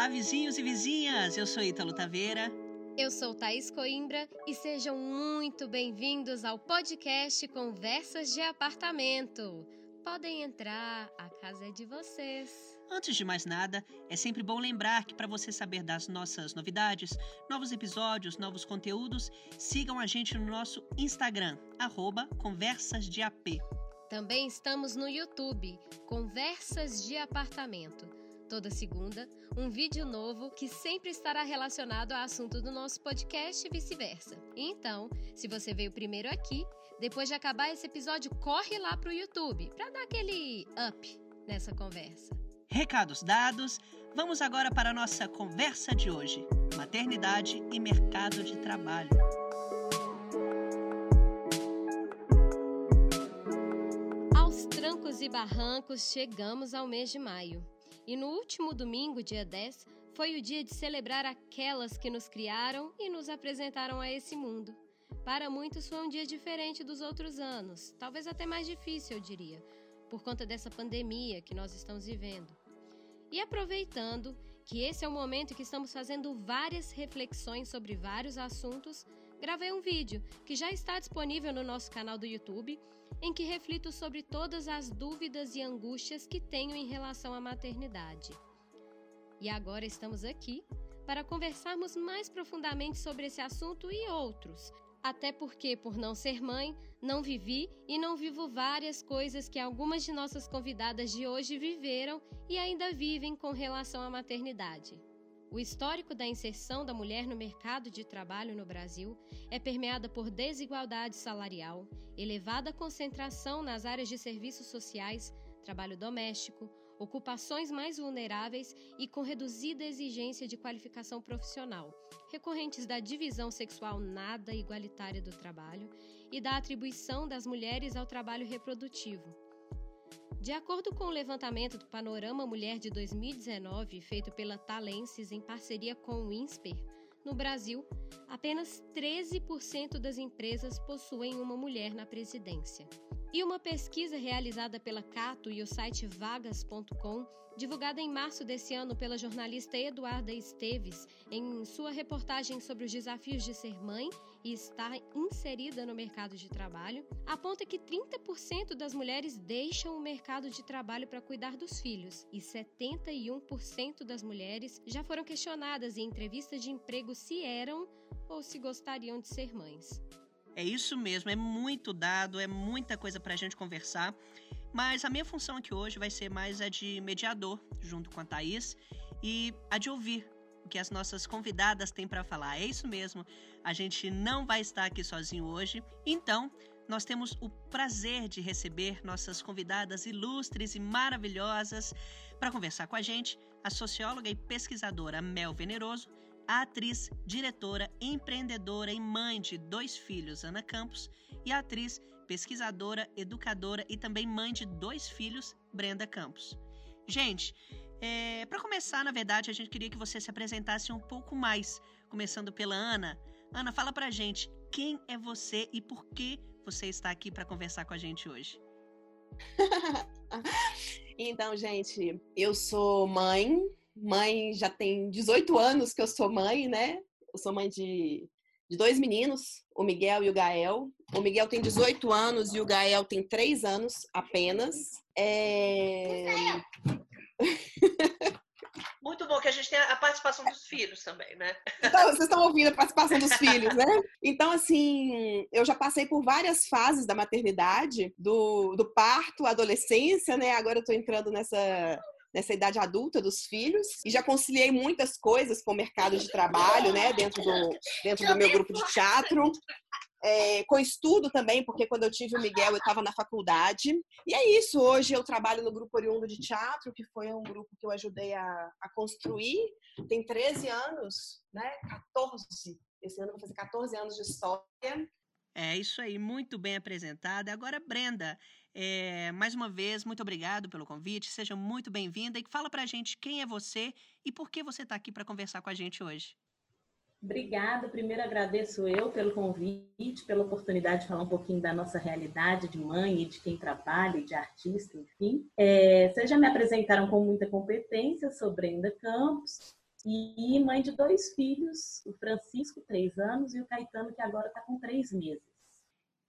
Olá, vizinhos e vizinhas! Eu sou Ítalo Taveira. Eu sou Thaís Coimbra e sejam muito bem-vindos ao podcast Conversas de Apartamento. Podem entrar, a casa é de vocês. Antes de mais nada, é sempre bom lembrar que para você saber das nossas novidades, novos episódios, novos conteúdos, sigam a gente no nosso Instagram, arroba Conversas de AP. Também estamos no YouTube, Conversas de Apartamento toda segunda, um vídeo novo que sempre estará relacionado ao assunto do nosso podcast e vice-versa. Então, se você veio primeiro aqui, depois de acabar esse episódio, corre lá pro YouTube para dar aquele up nessa conversa. Recados dados, vamos agora para a nossa conversa de hoje: maternidade e mercado de trabalho. Aos trancos e barrancos, chegamos ao mês de maio. E no último domingo, dia 10, foi o dia de celebrar aquelas que nos criaram e nos apresentaram a esse mundo. Para muitos foi um dia diferente dos outros anos, talvez até mais difícil, eu diria, por conta dessa pandemia que nós estamos vivendo. E aproveitando que esse é o momento que estamos fazendo várias reflexões sobre vários assuntos, gravei um vídeo que já está disponível no nosso canal do YouTube em que reflito sobre todas as dúvidas e angústias que tenho em relação à maternidade. E agora estamos aqui para conversarmos mais profundamente sobre esse assunto e outros, até porque, por não ser mãe, não vivi e não vivo várias coisas que algumas de nossas convidadas de hoje viveram e ainda vivem com relação à maternidade. O histórico da inserção da mulher no mercado de trabalho no Brasil é permeada por desigualdade salarial, elevada concentração nas áreas de serviços sociais, trabalho doméstico, ocupações mais vulneráveis e com reduzida exigência de qualificação profissional, recorrentes da divisão sexual nada igualitária do trabalho e da atribuição das mulheres ao trabalho reprodutivo de acordo com o levantamento do Panorama Mulher de 2019, feito pela Talenses em parceria com o INSPER, no Brasil, apenas 13% das empresas possuem uma mulher na presidência. E uma pesquisa realizada pela Cato e o site vagas.com, divulgada em março desse ano pela jornalista Eduarda Esteves, em sua reportagem sobre os desafios de ser mãe e estar inserida no mercado de trabalho, aponta que 30% das mulheres deixam o mercado de trabalho para cuidar dos filhos e 71% das mulheres já foram questionadas em entrevistas de emprego se eram ou se gostariam de ser mães. É isso mesmo, é muito dado, é muita coisa para a gente conversar. Mas a minha função aqui hoje vai ser mais a de mediador, junto com a Thaís, e a de ouvir o que as nossas convidadas têm para falar. É isso mesmo, a gente não vai estar aqui sozinho hoje. Então, nós temos o prazer de receber nossas convidadas ilustres e maravilhosas para conversar com a gente, a socióloga e pesquisadora Mel Veneroso atriz, diretora, empreendedora e mãe de dois filhos, Ana Campos, e atriz, pesquisadora, educadora e também mãe de dois filhos, Brenda Campos. Gente, é, para começar, na verdade, a gente queria que você se apresentasse um pouco mais, começando pela Ana. Ana, fala pra gente quem é você e por que você está aqui para conversar com a gente hoje. então, gente, eu sou mãe mãe, já tem 18 anos que eu sou mãe, né? Eu sou mãe de, de dois meninos, o Miguel e o Gael. O Miguel tem 18 anos e o Gael tem 3 anos apenas. É... Muito bom que a gente tem a participação dos filhos também, né? Então, vocês estão ouvindo a participação dos filhos, né? Então, assim, eu já passei por várias fases da maternidade, do, do parto, adolescência, né? Agora eu tô entrando nessa nessa idade adulta dos filhos e já conciliei muitas coisas com o mercado de trabalho, né, dentro do, dentro do meu grupo de teatro. É, com estudo também, porque quando eu tive o Miguel eu estava na faculdade. E é isso, hoje eu trabalho no Grupo Oriundo de Teatro, que foi um grupo que eu ajudei a, a construir. Tem 13 anos, né? 14. Esse ano eu vou fazer 14 anos de história. É isso aí, muito bem apresentada. Agora, Brenda, é, mais uma vez, muito obrigado pelo convite, seja muito bem-vinda e fala pra gente quem é você e por que você está aqui para conversar com a gente hoje. Obrigada. Primeiro agradeço eu pelo convite, pela oportunidade de falar um pouquinho da nossa realidade de mãe e de quem trabalha, de artista, enfim. É, vocês já me apresentaram com muita competência, sou Brenda Campos, e mãe de dois filhos, o Francisco, três anos, e o Caetano, que agora está com três meses.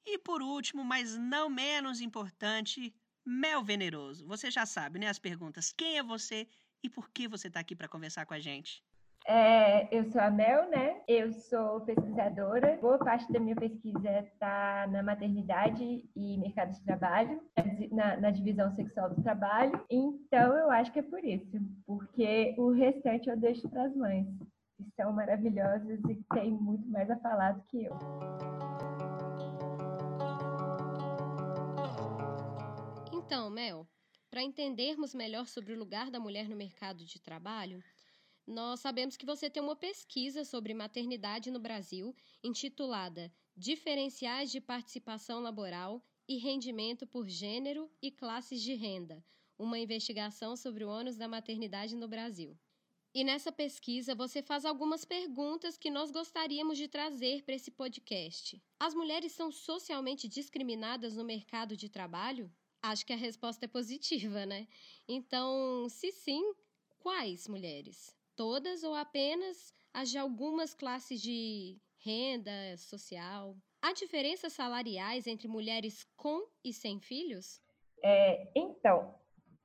E por último, mas não menos importante, Mel Veneroso. Você já sabe, né? As perguntas: quem é você e por que você está aqui para conversar com a gente? É, eu sou a Mel, né? Eu sou pesquisadora. Boa parte da minha pesquisa está na maternidade e mercado de trabalho, na, na, divisão sexual do trabalho. Então, eu acho que é por isso, porque o restante eu deixo para as mães, que são maravilhosas e têm muito mais a falar do que eu. Então, Mel, para entendermos melhor sobre o lugar da mulher no mercado de trabalho, nós sabemos que você tem uma pesquisa sobre maternidade no Brasil intitulada Diferenciais de Participação Laboral e Rendimento por Gênero e Classes de Renda uma investigação sobre o ônus da maternidade no Brasil. E nessa pesquisa você faz algumas perguntas que nós gostaríamos de trazer para esse podcast. As mulheres são socialmente discriminadas no mercado de trabalho? Acho que a resposta é positiva, né? Então, se sim, quais mulheres? Todas ou apenas as de algumas classes de renda social? Há diferenças salariais entre mulheres com e sem filhos? É, então,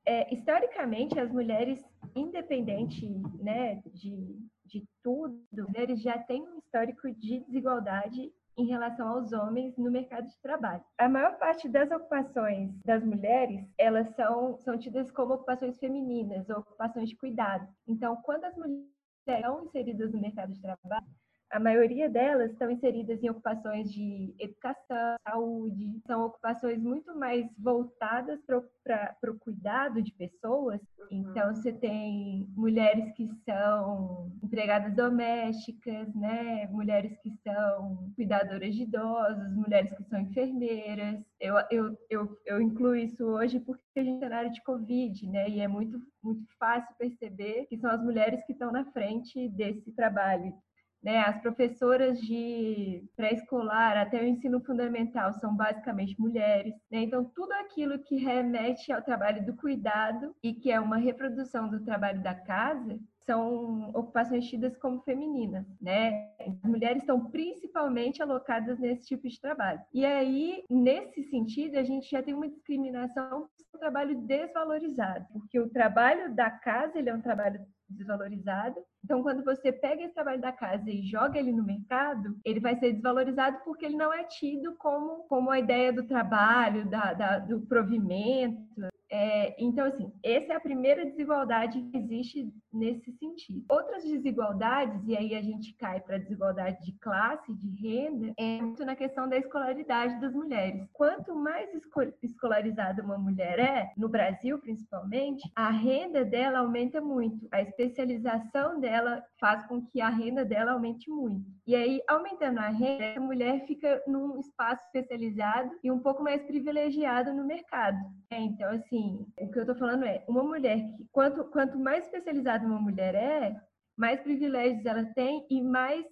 é, historicamente, as mulheres, independente né, de, de tudo, mulheres já têm um histórico de desigualdade em relação aos homens no mercado de trabalho. A maior parte das ocupações das mulheres, elas são, são tidas como ocupações femininas, ou ocupações de cuidado. Então, quando as mulheres estão inseridas no mercado de trabalho, a maioria delas estão inseridas em ocupações de educação, saúde, são ocupações muito mais voltadas para o cuidado de pessoas. Então, você tem mulheres que são empregadas domésticas, né? mulheres que são cuidadoras de idosos, mulheres que são enfermeiras. Eu, eu, eu, eu incluo isso hoje porque a gente está na área de Covid, né? E é muito, muito fácil perceber que são as mulheres que estão na frente desse trabalho. Né, as professoras de pré-escolar até o ensino fundamental são basicamente mulheres. Né? Então, tudo aquilo que remete ao trabalho do cuidado e que é uma reprodução do trabalho da casa são ocupações tidas como femininas, né? As mulheres estão principalmente alocadas nesse tipo de trabalho. E aí, nesse sentido, a gente já tem uma discriminação um trabalho desvalorizado, porque o trabalho da casa ele é um trabalho desvalorizado. Então, quando você pega esse trabalho da casa e joga ele no mercado, ele vai ser desvalorizado porque ele não é tido como, como a ideia do trabalho, da, da do provimento, é, então, assim, essa é a primeira desigualdade que existe nesse sentido. Outras desigualdades, e aí a gente cai para a desigualdade de classe, de renda, é muito na questão da escolaridade das mulheres. Quanto mais escolarizada uma mulher é, no Brasil principalmente, a renda dela aumenta muito. A especialização dela faz com que a renda dela aumente muito. E aí, aumentando a renda, a mulher fica num espaço especializado e um pouco mais privilegiado no mercado. É, então, assim, o que eu estou falando é, uma mulher que, quanto, quanto mais especializada uma mulher é, mais privilégios ela tem e mais,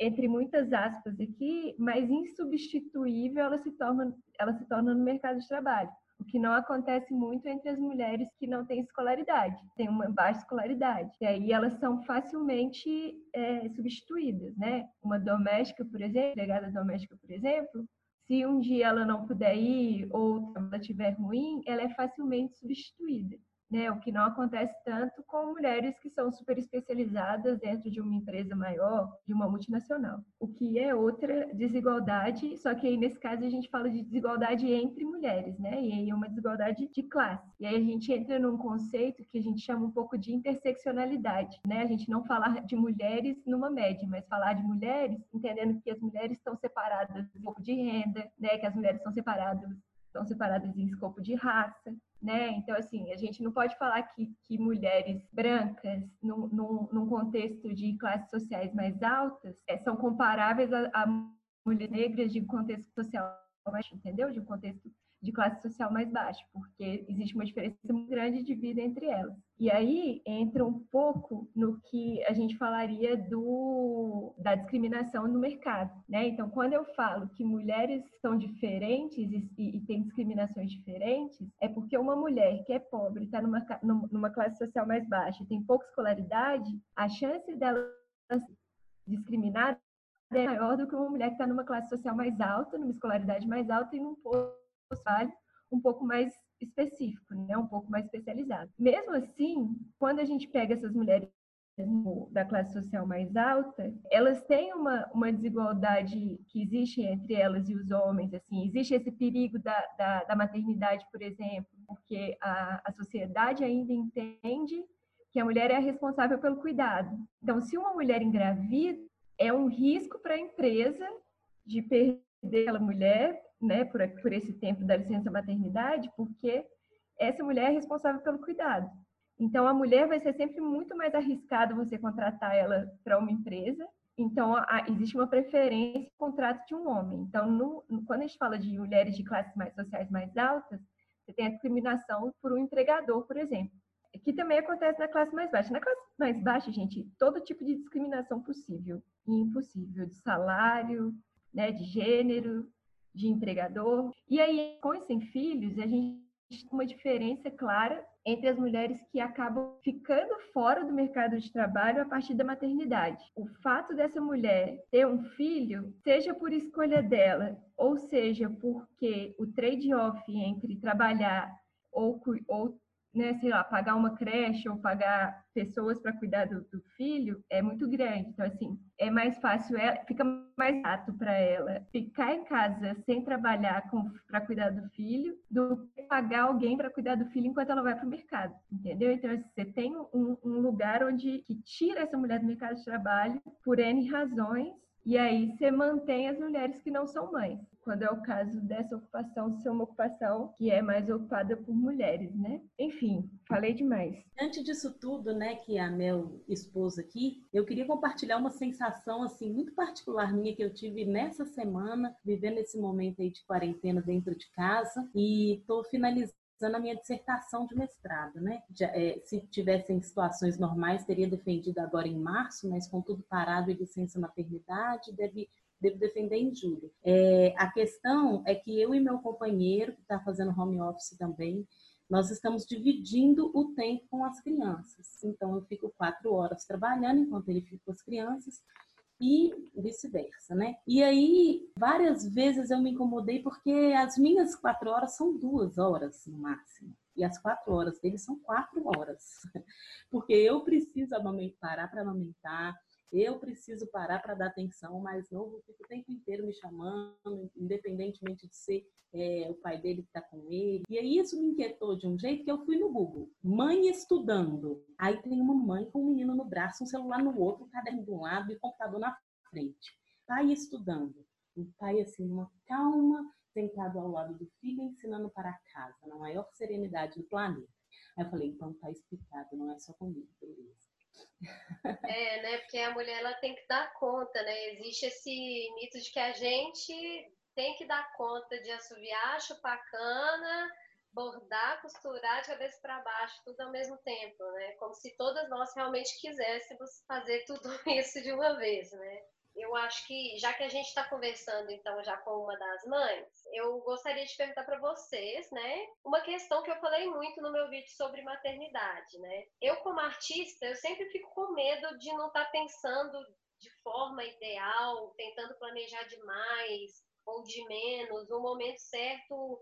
entre muitas aspas aqui, mais insubstituível ela se torna, ela se torna no mercado de trabalho o que não acontece muito entre as mulheres que não têm escolaridade, têm uma baixa escolaridade. E aí elas são facilmente é, substituídas, né? Uma doméstica, por exemplo, empregada doméstica, por exemplo, se um dia ela não puder ir ou ela estiver ruim, ela é facilmente substituída né? O que não acontece tanto com mulheres que são super especializadas dentro de uma empresa maior, de uma multinacional. O que é outra desigualdade, só que aí nesse caso a gente fala de desigualdade entre mulheres, né? E aí é uma desigualdade de classe. E aí a gente entra num conceito que a gente chama um pouco de interseccionalidade, né? A gente não falar de mulheres numa média, mas falar de mulheres entendendo que as mulheres estão separadas em escopo de renda, né? Que as mulheres são separadas estão separadas em escopo de raça, né? Então, assim, a gente não pode falar que, que mulheres brancas, num, num, num contexto de classes sociais mais altas, é, são comparáveis a, a mulheres negras de contexto social mais, entendeu? De um contexto de classe social mais baixa, porque existe uma diferença muito grande de vida entre elas. E aí entra um pouco no que a gente falaria do, da discriminação no mercado, né? Então, quando eu falo que mulheres são diferentes e, e, têm discriminações diferentes, é porque uma mulher que é pobre, está numa, numa classe social mais baixa, tem pouca escolaridade, a chance dela discriminada é maior do que uma mulher que está numa classe social mais alta, numa escolaridade mais alta e num posto trabalho um pouco mais específico, né? um pouco mais especializado. Mesmo assim, quando a gente pega essas mulheres da classe social mais alta, elas têm uma, uma desigualdade que existe entre elas e os homens, assim, existe esse perigo da, da, da maternidade, por exemplo, porque a, a sociedade ainda entende que a mulher é a responsável pelo cuidado. Então, se uma mulher engravida, é um risco para a empresa de perder aquela mulher né, por, por esse tempo da licença maternidade, porque essa mulher é responsável pelo cuidado. Então, a mulher vai ser sempre muito mais arriscado você contratar ela para uma empresa. Então, a, existe uma preferência no contrato de um homem. Então, no, quando a gente fala de mulheres de classes mais sociais mais altas, você tem a discriminação por um empregador, por exemplo, que também acontece na classe mais baixa. Na classe mais baixa, gente, todo tipo de discriminação possível e impossível, de salário, né, de gênero, de empregador. E aí, com e sem filhos, a gente tem uma diferença clara entre as mulheres que acabam ficando fora do mercado de trabalho a partir da maternidade. O fato dessa mulher ter um filho, seja por escolha dela, ou seja porque o trade-off entre trabalhar ou, ou né, sei lá, pagar uma creche ou pagar pessoas para cuidar do, do, filho é muito grande. Então, assim, é mais fácil, ela, fica mais chato para ela ficar em casa sem trabalhar para cuidar do filho do que pagar alguém para cuidar do filho enquanto ela vai para o mercado, entendeu? Então, assim, você tem um, um lugar onde que tira essa mulher do mercado de trabalho por N razões e aí você mantém as mulheres que não são mães, quando é o caso dessa ocupação ser uma ocupação que é mais ocupada por mulheres, né? Enfim, falei demais. Antes disso tudo, né, que a Mel expôs aqui, eu queria compartilhar uma sensação assim muito particular minha que eu tive nessa semana, vivendo esse momento aí de quarentena dentro de casa e tô finalizando a minha dissertação de mestrado, né? Já, é, se tivessem situações normais, teria defendido agora em março, mas com tudo parado e licença maternidade, deve, devo defender em julho. É, a questão é que eu e meu companheiro, que está fazendo home office também, nós estamos dividindo o tempo com as crianças. Então, eu fico quatro horas trabalhando enquanto ele fica com as crianças e vice-versa, né? E aí, várias vezes eu me incomodei porque as minhas quatro horas são duas horas no máximo. E as quatro horas dele são quatro horas. Porque eu preciso parar para amamentar, eu preciso parar para dar atenção, o mais novo fica o tempo inteiro me chamando, independentemente de ser é, o pai dele que está com ele. E aí isso me inquietou de um jeito que eu fui no Google. Mãe estudando. Aí tem uma mãe com um menino no braço, um celular no outro, um caderno de um lado e o computador na frente. Pai estudando. O pai, assim, numa calma, sentado ao lado do filho, ensinando para casa, na maior serenidade do planeta. Aí eu falei, então tá explicado, não é só comigo, beleza. É, né? Porque a mulher ela tem que dar conta, né? Existe esse mito de que a gente tem que dar conta de assoviar, chupar cana, bordar, costurar de cabeça para baixo, tudo ao mesmo tempo, né? Como se todas nós realmente quiséssemos fazer tudo isso de uma vez, né? Eu acho que, já que a gente está conversando, então, já com uma das mães, eu gostaria de perguntar para vocês, né, uma questão que eu falei muito no meu vídeo sobre maternidade, né? Eu, como artista, eu sempre fico com medo de não estar tá pensando de forma ideal, tentando planejar demais ou de menos, o momento certo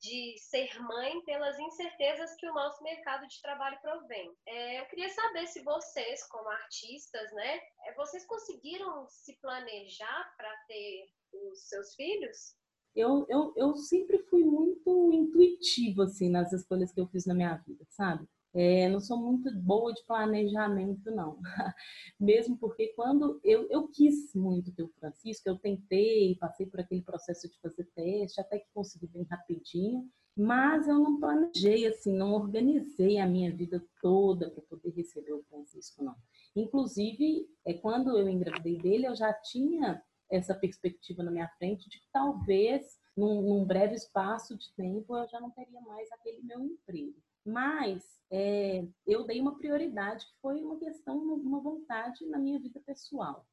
de ser mãe pelas incertezas que o nosso mercado de trabalho provém. É, eu queria saber se vocês, como artistas, né, é, vocês conseguiram se planejar para ter os seus filhos? Eu, eu, eu sempre fui muito intuitiva, assim, nas escolhas que eu fiz na minha vida, sabe? É, não sou muito boa de planejamento, não. Mesmo porque quando eu, eu quis muito ter o Francisco, eu tentei, passei por aquele processo de fazer teste, até que consegui bem rapidinho, mas eu não planejei, assim, não organizei a minha vida toda para poder receber o Francisco, não. Inclusive, é, quando eu engravidei dele, eu já tinha essa perspectiva na minha frente de que talvez num, num breve espaço de tempo, eu já não teria mais aquele meu emprego. Mas é, eu dei uma prioridade que foi uma questão, uma vontade na minha vida pessoal,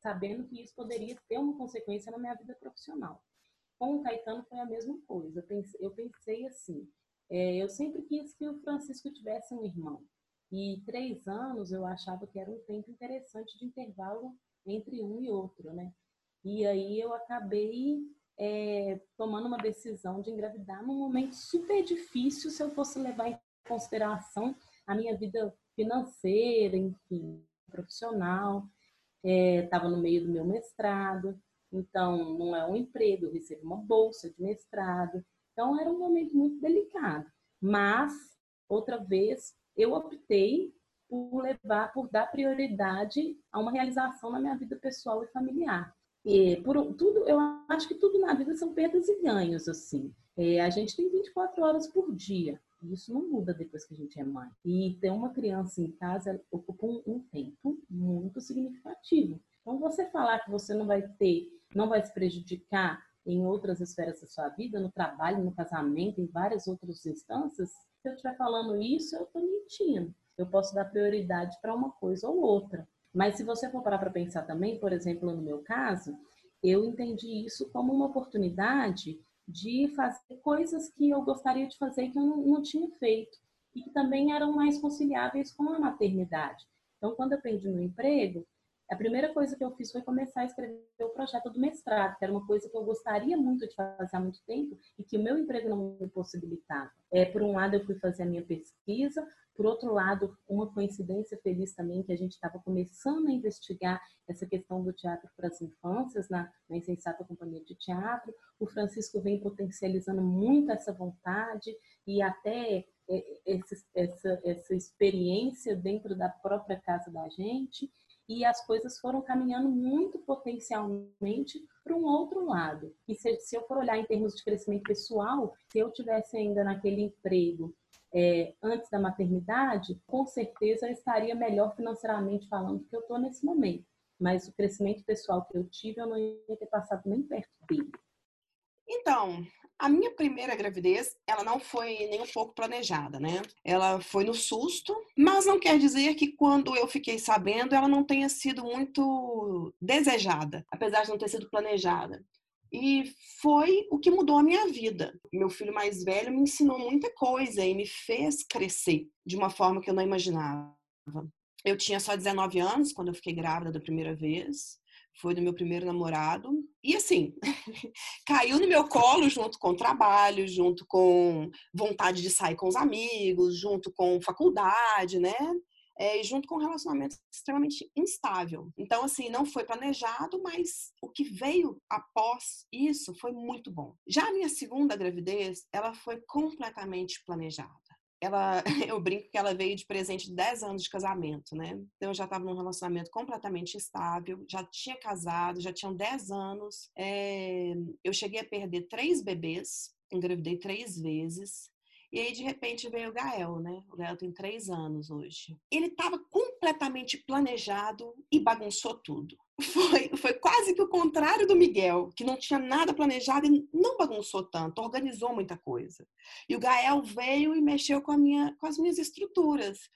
sabendo que isso poderia ter uma consequência na minha vida profissional. Com o Caetano foi a mesma coisa. Eu pensei, eu pensei assim, é, eu sempre quis que o Francisco tivesse um irmão. E três anos eu achava que era um tempo interessante de intervalo entre um e outro, né? E aí eu acabei é, tomando uma decisão de engravidar num momento super difícil se eu fosse levar em consideração a minha vida financeira, enfim, profissional. Estava é, no meio do meu mestrado, então não é um emprego, eu recebo uma bolsa de mestrado. Então era um momento muito delicado. Mas, outra vez, eu optei por levar, por dar prioridade a uma realização na minha vida pessoal e familiar. Por tudo, eu acho que tudo na vida são perdas e ganhos, assim. É, a gente tem 24 horas por dia. Isso não muda depois que a gente é mãe. E ter uma criança em casa ocupa um, um tempo muito significativo. Então, você falar que você não vai ter, não vai se prejudicar em outras esferas da sua vida, no trabalho, no casamento, em várias outras instâncias, se eu estiver falando isso, eu estou mentindo. Eu posso dar prioridade para uma coisa ou outra. Mas se você for parar para pensar também, por exemplo, no meu caso, eu entendi isso como uma oportunidade de fazer coisas que eu gostaria de fazer que eu não, não tinha feito e que também eram mais conciliáveis com a maternidade. Então, quando eu perdi meu emprego, a primeira coisa que eu fiz foi começar a escrever o projeto do mestrado, que era uma coisa que eu gostaria muito de fazer há muito tempo e que o meu emprego não me possibilitava. É, por um lado, eu fui fazer a minha pesquisa, por outro lado, uma coincidência feliz também que a gente estava começando a investigar essa questão do teatro para as infâncias na, na Insensata Companhia de Teatro. O Francisco vem potencializando muito essa vontade e até é, essa, essa, essa experiência dentro da própria casa da gente e as coisas foram caminhando muito potencialmente para um outro lado. E se, se, eu for olhar em termos de crescimento pessoal, se eu tivesse ainda naquele emprego é, antes da maternidade, com certeza eu estaria melhor financeiramente falando do que eu estou nesse momento. Mas o crescimento pessoal que eu tive, eu não ia ter passado nem perto dele. Então, a minha primeira gravidez, ela não foi nem um pouco planejada, né? Ela foi no susto, mas não quer dizer que quando eu fiquei sabendo, ela não tenha sido muito desejada, apesar de não ter sido planejada. E foi o que mudou a minha vida. Meu filho mais velho me ensinou muita coisa e me fez crescer de uma forma que eu não imaginava. Eu tinha só 19 anos quando eu fiquei grávida da primeira vez foi do meu primeiro namorado. E assim, caiu no meu colo junto com trabalho, junto com vontade de sair com os amigos, junto com faculdade, né? É, junto com um relacionamento extremamente instável. Então, assim, não foi planejado, mas o que veio após isso foi muito bom. Já a minha segunda gravidez, ela foi completamente planejada ela, eu brinco que ela veio de presente de 10 anos de casamento, né? Então eu já estava num relacionamento completamente estável, já tinha casado, já tinham 10 anos. É, eu cheguei a perder três bebês, engravidei três vezes. E aí, de repente, veio o Gael, né? O Gael tem três anos hoje. Ele estava completamente planejado e bagunçou tudo. Foi, foi quase que o contrário do Miguel, que não tinha nada planejado e não bagunçou tanto, organizou muita coisa. E o Gael veio e mexeu com, minha, com as minhas estruturas.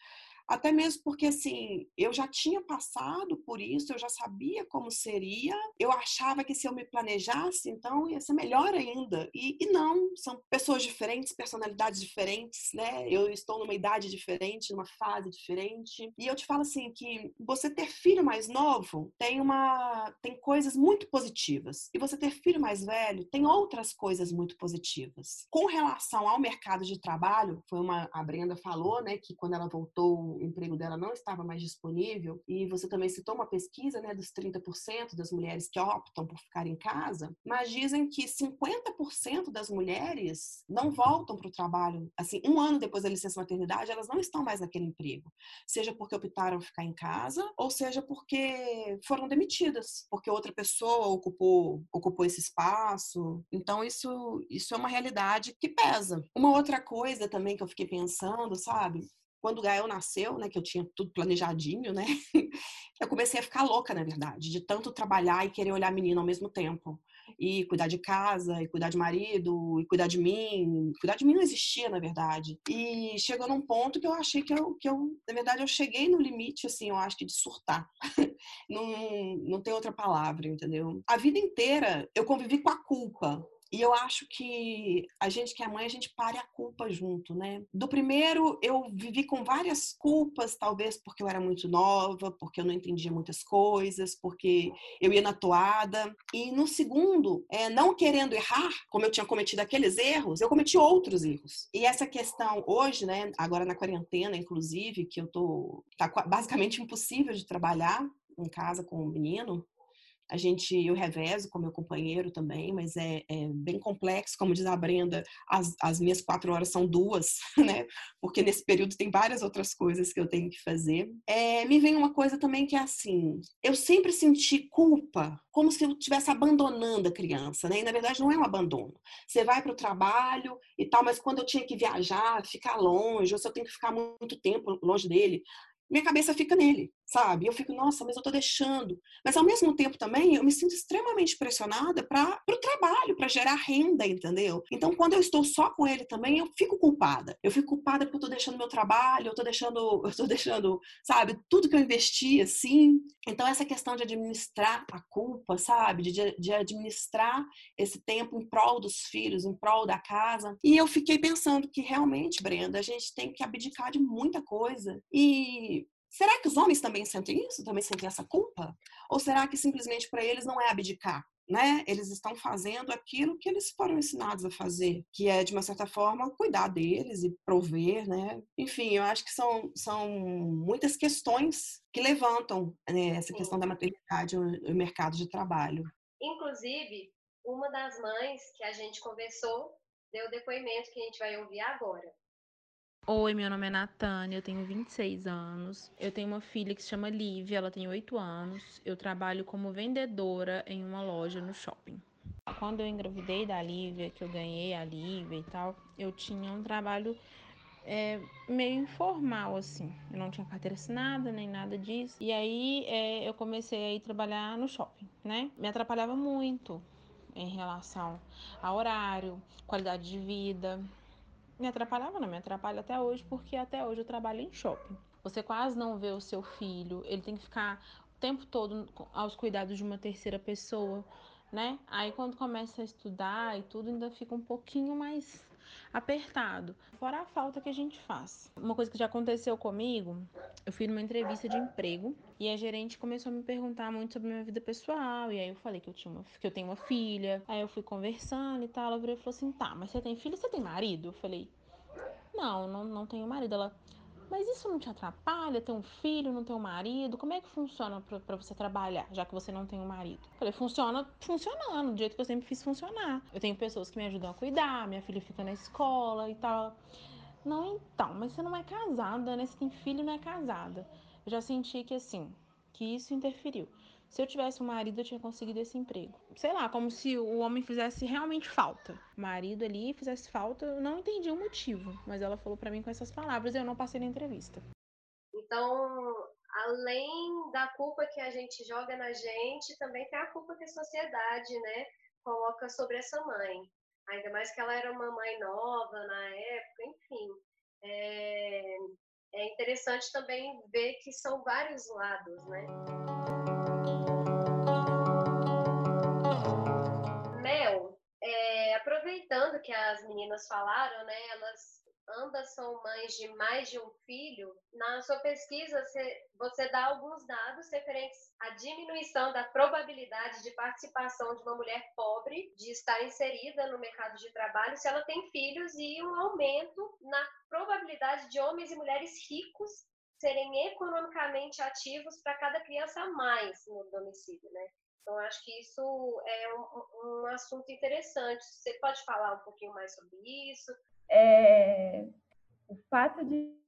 Até mesmo porque, assim, eu já tinha passado por isso, eu já sabia como seria. Eu achava que se eu me planejasse, então ia ser melhor ainda. E, e não, são pessoas diferentes, personalidades diferentes, né? Eu estou numa idade diferente, numa fase diferente. E eu te falo assim que você ter filho mais novo tem uma tem coisas muito positivas. E você ter filho mais velho tem outras coisas muito positivas. Com relação ao mercado de trabalho, foi uma a Brenda falou, né, que quando ela voltou o emprego dela não estava mais disponível, e você também citou uma pesquisa né, dos 30% das mulheres que optam por ficar em casa, mas dizem que 50% das mulheres não voltam para o trabalho. Assim, um ano depois da licença maternidade, elas não estão mais naquele emprego, seja porque optaram ficar em casa, ou seja porque foram demitidas, porque outra pessoa ocupou, ocupou esse espaço. Então, isso, isso é uma realidade que pesa. Uma outra coisa também que eu fiquei pensando, sabe? Quando o Gael nasceu, né, que eu tinha tudo planejadinho, né, eu comecei a ficar louca, na verdade, de tanto trabalhar e querer olhar a menina ao mesmo tempo. e cuidar de casa, e cuidar de marido, e cuidar de mim. Cuidar de mim não existia, na verdade. E chegou num ponto que eu achei que eu, que eu na verdade, eu cheguei no limite, assim, eu acho que de surtar. não, não tem outra palavra, entendeu? A vida inteira eu convivi com a culpa. E eu acho que a gente que é mãe, a gente pare a culpa junto, né? Do primeiro, eu vivi com várias culpas, talvez porque eu era muito nova, porque eu não entendia muitas coisas, porque eu ia na toada. E no segundo, é, não querendo errar, como eu tinha cometido aqueles erros, eu cometi outros erros. E essa questão hoje, né, agora na quarentena, inclusive, que eu tô tá basicamente impossível de trabalhar em casa com o menino, a gente, eu revezo com meu companheiro também, mas é, é, bem complexo, como diz a Brenda, as, as minhas quatro horas são duas, né? Porque nesse período tem várias outras coisas que eu tenho que fazer. É, me vem uma coisa também que é assim, eu sempre senti culpa, como se eu estivesse abandonando a criança, né? E na verdade não é um abandono. Você vai para o trabalho e tal, mas quando eu tinha que viajar, ficar longe, ou se eu tenho que ficar muito tempo longe dele, minha cabeça fica nele, sabe? Eu fico, nossa, mas eu tô deixando. Mas ao mesmo tempo também eu me sinto extremamente pressionada para o trabalho, para gerar renda, entendeu? Então quando eu estou só com ele também, eu fico culpada. Eu fico culpada porque eu tô deixando meu trabalho, eu tô deixando, eu tô deixando, sabe, tudo que eu investi assim. Então essa questão de administrar a culpa, sabe? De, de administrar esse tempo em prol dos filhos, em prol da casa. E eu fiquei pensando que realmente, Brenda, a gente tem que abdicar de muita coisa. E Será que os homens também sentem isso? Também sentem essa culpa? Ou será que simplesmente para eles não é abdicar? Né? Eles estão fazendo aquilo que eles foram ensinados a fazer, que é, de uma certa forma, cuidar deles e prover, né? Enfim, eu acho que são, são muitas questões que levantam né, essa Sim. questão da maternidade no mercado de trabalho. Inclusive, uma das mães que a gente conversou deu o depoimento que a gente vai ouvir agora. Oi, meu nome é Natânia, eu tenho 26 anos. Eu tenho uma filha que se chama Lívia, ela tem 8 anos. Eu trabalho como vendedora em uma loja no shopping. Quando eu engravidei da Lívia, que eu ganhei a Lívia e tal, eu tinha um trabalho é, meio informal, assim. Eu não tinha carteira assinada, nem nada disso. E aí é, eu comecei a trabalhar no shopping, né? Me atrapalhava muito em relação a horário, qualidade de vida me atrapalhava, não me atrapalha até hoje, porque até hoje eu trabalho em shopping. Você quase não vê o seu filho, ele tem que ficar o tempo todo aos cuidados de uma terceira pessoa, né? Aí quando começa a estudar e tudo, ainda fica um pouquinho mais apertado. Fora a falta que a gente faz. Uma coisa que já aconteceu comigo, eu fui numa entrevista de emprego e a gerente começou a me perguntar muito sobre minha vida pessoal. E aí eu falei que eu tinha uma, que eu tenho uma filha. Aí eu fui conversando e tal. Ela virou e falou assim: "Tá, mas você tem filho? Você tem marido?" Eu falei: "Não, não, não tenho marido." Ela mas isso não te atrapalha ter um filho, não ter um marido? Como é que funciona para você trabalhar, já que você não tem um marido? Eu falei, funciona funcionando, do jeito que eu sempre fiz funcionar. Eu tenho pessoas que me ajudam a cuidar, minha filha fica na escola e tal. Não, então, mas você não é casada, né? Você tem filho e não é casada. Eu já senti que assim, que isso interferiu. Se eu tivesse um marido, eu tinha conseguido esse emprego. Sei lá, como se o homem fizesse realmente falta. Marido ali fizesse falta, eu não entendi o motivo, mas ela falou para mim com essas palavras e eu não passei na entrevista. Então, além da culpa que a gente joga na gente, também tem a culpa que a sociedade, né, coloca sobre essa mãe. Ainda mais que ela era uma mãe nova na época, enfim. É, é interessante também ver que são vários lados, né? Aproveitando que as meninas falaram, né, elas ambas são mães de mais de um filho, na sua pesquisa você, dá alguns dados referentes à diminuição da probabilidade de participação de uma mulher pobre de estar inserida no mercado de trabalho se ela tem filhos e um aumento na probabilidade de homens e mulheres ricos serem economicamente ativos para cada criança a mais no domicílio, né? Então, acho que isso é um, um, assunto interessante. Você pode falar um pouquinho mais sobre isso? É, o fato de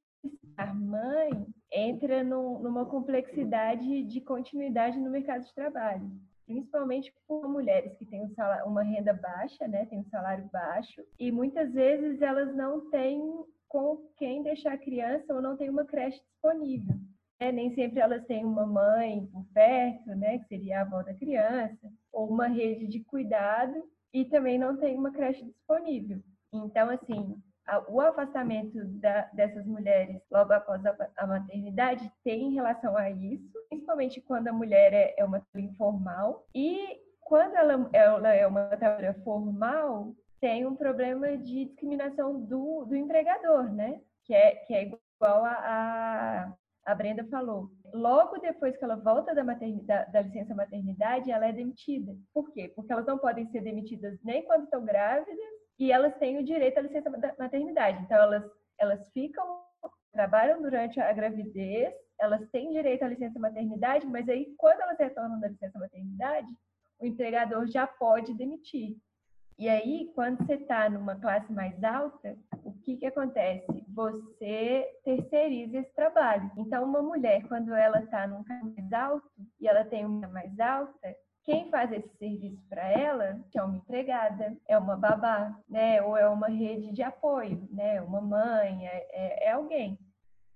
ser mãe entra no, numa complexidade de continuidade no mercado de trabalho, principalmente por mulheres que têm um salário, uma renda baixa, né, têm um salário baixo, e muitas vezes elas não têm com quem deixar a criança ou não tem uma creche disponível. É, nem sempre elas têm uma mãe por perto, né, que seria a avó da criança. ou uma rede de cuidado e também não tem uma creche disponível. Então, assim, o afastamento da, dessas mulheres logo após a, a, maternidade tem em relação a isso, principalmente quando a mulher é, é uma informal e quando ela, ela é uma trabalhadora formal, tem um problema de discriminação do, do empregador, né? Que é, que é igual a, a, a Brenda falou. Logo depois que ela volta da, maternidade, da licença maternidade, ela é demitida. Por quê? Porque elas não podem ser demitidas nem quando estão grávidas e elas têm o direito à licença maternidade. Então, elas, elas ficam, trabalham durante a gravidez, elas têm direito à licença maternidade, mas aí, quando elas retornam da licença maternidade, o empregador já pode demitir. E aí, quando você está numa classe mais alta, o que, que acontece? Você terceiriza esse trabalho. Então, uma mulher, quando ela está num cargo mais alto e ela tem uma mais alta, quem faz esse serviço para ela é uma empregada, é uma babá, né? Ou é uma rede de apoio, né? Uma mãe, é, é, é alguém.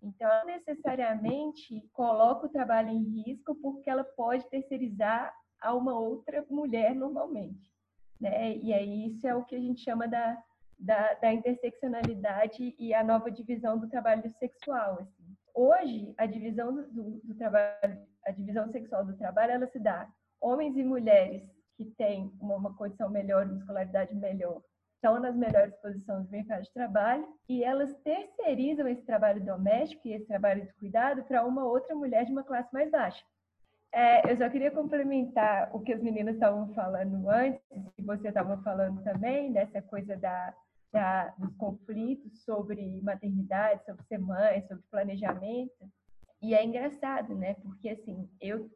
Então, ela necessariamente coloca o trabalho em risco porque ela pode terceirizar a uma outra mulher normalmente. Né? E aí isso é o que a gente chama da, da, da interseccionalidade e a nova divisão do trabalho sexual. Assim. Hoje, a divisão do, do, trabalho, a divisão sexual do trabalho, ela se dá homens e mulheres que têm uma, uma condição melhor, uma escolaridade melhor, estão nas melhores posições do mercado de trabalho e elas terceirizam esse trabalho doméstico e esse trabalho de cuidado para uma outra mulher de uma classe mais baixa. É, eu só queria complementar o que as meninas estavam falando antes, e você estava falando também, dessa coisa da, da, dos conflitos sobre maternidade, sobre ser mãe, sobre planejamento. E é engraçado, né? Porque, assim, eu,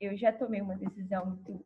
eu já tomei uma decisão muito.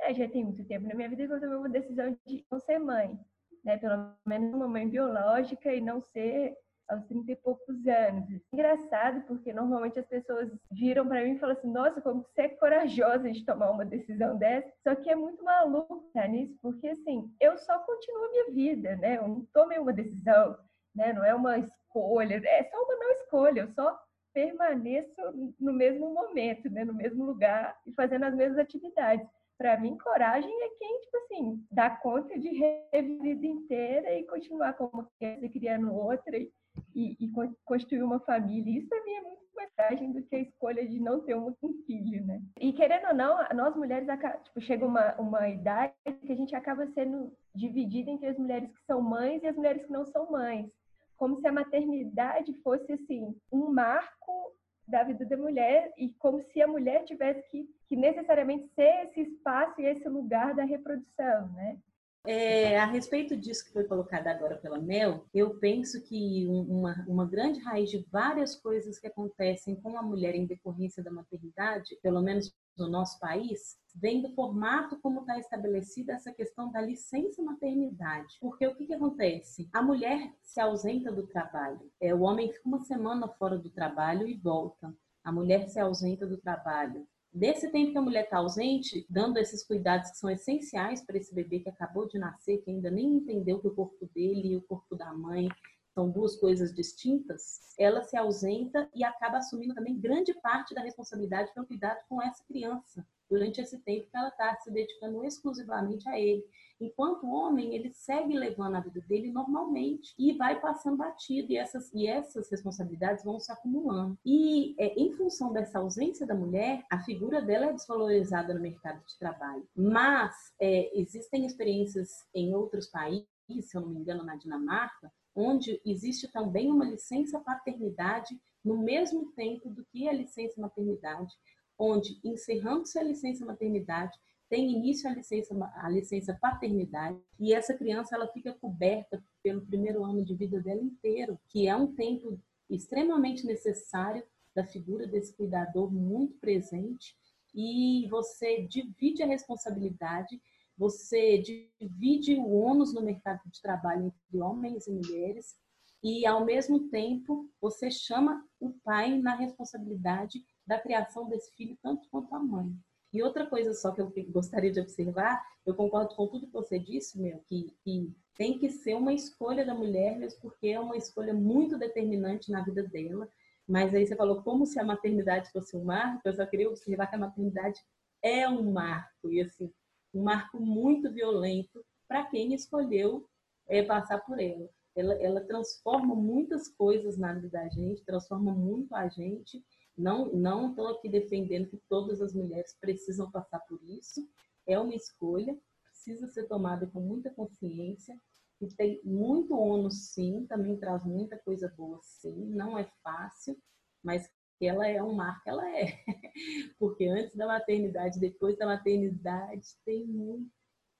É, já tem muito tempo na minha vida que eu tomei uma decisão de não ser mãe, né? Pelo menos uma mãe biológica e não ser aos 30 e poucos anos. Engraçado, porque normalmente as pessoas viram para mim e falam assim: nossa, como você é corajosa de tomar uma decisão dessa. Só que é muito maluco tá, nisso, porque assim, eu só continuo a minha vida, né? Eu não tomei uma decisão, né? Não é uma escolha, é só uma não escolha, eu só permaneço no mesmo momento, né? No mesmo lugar e fazendo as mesmas atividades. Para mim, coragem é quem, tipo assim, dá conta de reviver a vida inteira e continuar como criança, criando outra e, e, e construir uma família. Isso mim é muito mais do que a escolha de não ter um, filho, né? E querendo ou não, nós mulheres, tipo, chega uma, uma idade que a gente acaba sendo dividida entre as mulheres que são mães e as mulheres que não são mães. Como se a maternidade fosse, assim, um marco da vida da mulher e como se a mulher tivesse que, que necessariamente ser esse espaço e esse lugar da reprodução, né? É, a respeito disso que foi colocado agora pela Mel, eu penso que uma, uma grande raiz de várias coisas que acontecem com a mulher em decorrência da maternidade, pelo menos no nosso país, vem do formato como está estabelecida essa questão da licença maternidade. Porque o que, que acontece? A mulher se ausenta do trabalho, é, o homem fica uma semana fora do trabalho e volta. A mulher se ausenta do trabalho, Desse tempo que a mulher está ausente, dando esses cuidados que são essenciais para esse bebê que acabou de nascer, que ainda nem entendeu que o corpo dele e o corpo da mãe são duas coisas distintas, ela se ausenta e acaba assumindo também grande parte da responsabilidade pelo cuidado com essa criança durante esse tempo que ela está se dedicando exclusivamente a ele. Enquanto homem, ele segue levando a vida dele normalmente e vai passando batido, e essas, e essas responsabilidades vão se acumulando. E é, em função dessa ausência da mulher, a figura dela é desvalorizada no mercado de trabalho. Mas é, existem experiências em outros países, se eu não me engano, na Dinamarca, onde existe também uma licença paternidade no mesmo tempo do que a licença maternidade, onde, encerrando-se a licença maternidade, tem início a licença, a licença paternidade e essa criança ela fica coberta pelo primeiro ano de vida dela inteiro, que é um tempo extremamente necessário da figura desse cuidador muito presente e você divide a responsabilidade, você divide o ônus no mercado de trabalho entre homens e mulheres e ao mesmo tempo você chama o pai na responsabilidade da criação desse filho, tanto quanto a mãe. E outra coisa só que eu gostaria de observar, eu concordo com tudo que você disse, meu, que, que tem que ser uma escolha da mulher, mesmo porque é uma escolha muito determinante na vida dela. Mas aí você falou como se a maternidade fosse um marco, eu só queria observar que a maternidade é um marco. E assim, um marco muito violento para quem escolheu é, passar por ela. ela. Ela transforma muitas coisas na vida da gente, transforma muito a gente. Não não estou aqui defendendo que todas as mulheres precisam passar por isso. É uma escolha, precisa ser tomada com muita consciência. E tem muito ônus, sim, também traz muita coisa boa, sim. Não é fácil, mas ela é um marco, ela é. Porque antes da maternidade, depois da maternidade, tem muita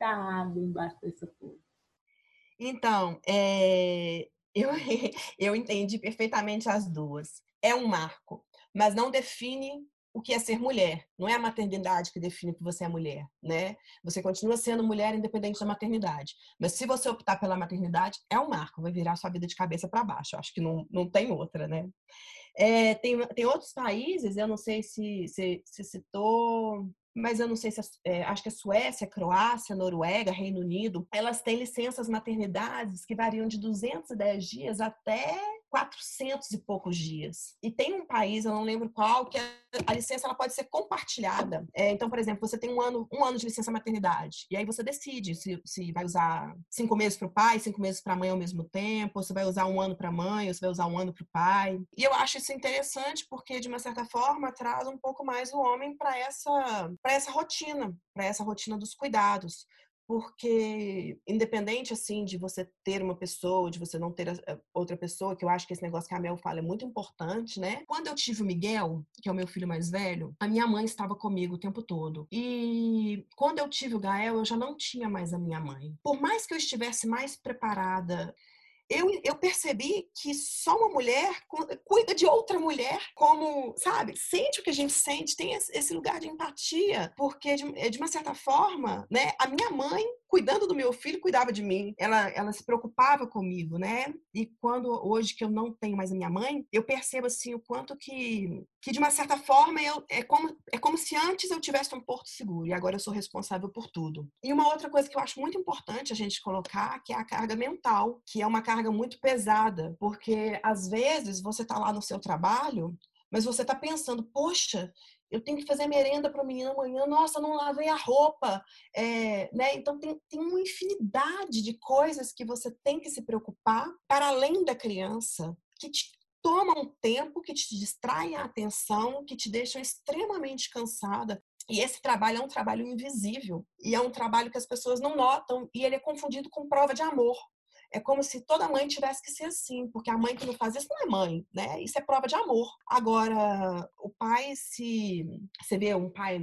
água embaixo dessa coisa. Então, é, eu, eu entendi perfeitamente as duas. É um marco, mas não define o que é ser mulher. Não é a maternidade que define que você é mulher, né? Você continua sendo mulher independente da maternidade. Mas se você optar pela maternidade, é um marco, vai virar sua vida de cabeça para baixo. Eu acho que não, não tem outra, né? É, tem, tem outros países, eu não sei se, se, se citou, mas eu não sei se é, acho que a Suécia, Croácia, Noruega, Reino Unido, elas têm licenças maternidades que variam de 210 dias até 400 e poucos dias. E tem um país, eu não lembro qual, que a licença ela pode ser compartilhada. É, então, por exemplo, você tem um ano, um ano de licença maternidade, e aí você decide se, se vai usar cinco meses para o pai, cinco meses para a mãe ao mesmo tempo, ou se vai usar um ano para a mãe, ou se vai usar um ano para o pai. E eu acho isso interessante porque, de uma certa forma, traz um pouco mais o homem para essa, essa rotina, para essa rotina dos cuidados porque independente assim de você ter uma pessoa, de você não ter outra pessoa, que eu acho que esse negócio que a Mel fala é muito importante, né? Quando eu tive o Miguel, que é o meu filho mais velho, a minha mãe estava comigo o tempo todo. E quando eu tive o Gael, eu já não tinha mais a minha mãe. Por mais que eu estivesse mais preparada eu, eu percebi que só uma mulher cuida de outra mulher, como, sabe, sente o que a gente sente, tem esse lugar de empatia, porque de, de uma certa forma, né, a minha mãe cuidando do meu filho, cuidava de mim. Ela, ela se preocupava comigo, né? E quando hoje que eu não tenho mais a minha mãe, eu percebo assim o quanto que, que de uma certa forma eu é como é como se antes eu tivesse um porto seguro e agora eu sou responsável por tudo. E uma outra coisa que eu acho muito importante a gente colocar, que é a carga mental, que é uma carga muito pesada, porque às vezes você está lá no seu trabalho mas você está pensando, poxa, eu tenho que fazer merenda para o menino amanhã, nossa, não lavei a roupa, é, né? Então tem, tem uma infinidade de coisas que você tem que se preocupar para além da criança, que te tomam um tempo, que te distraem a atenção, que te deixam extremamente cansada. E esse trabalho é um trabalho invisível. E é um trabalho que as pessoas não notam e ele é confundido com prova de amor é como se toda mãe tivesse que ser assim, porque a mãe que não faz isso não é mãe, né? Isso é prova de amor. Agora, o pai, se você vê um pai,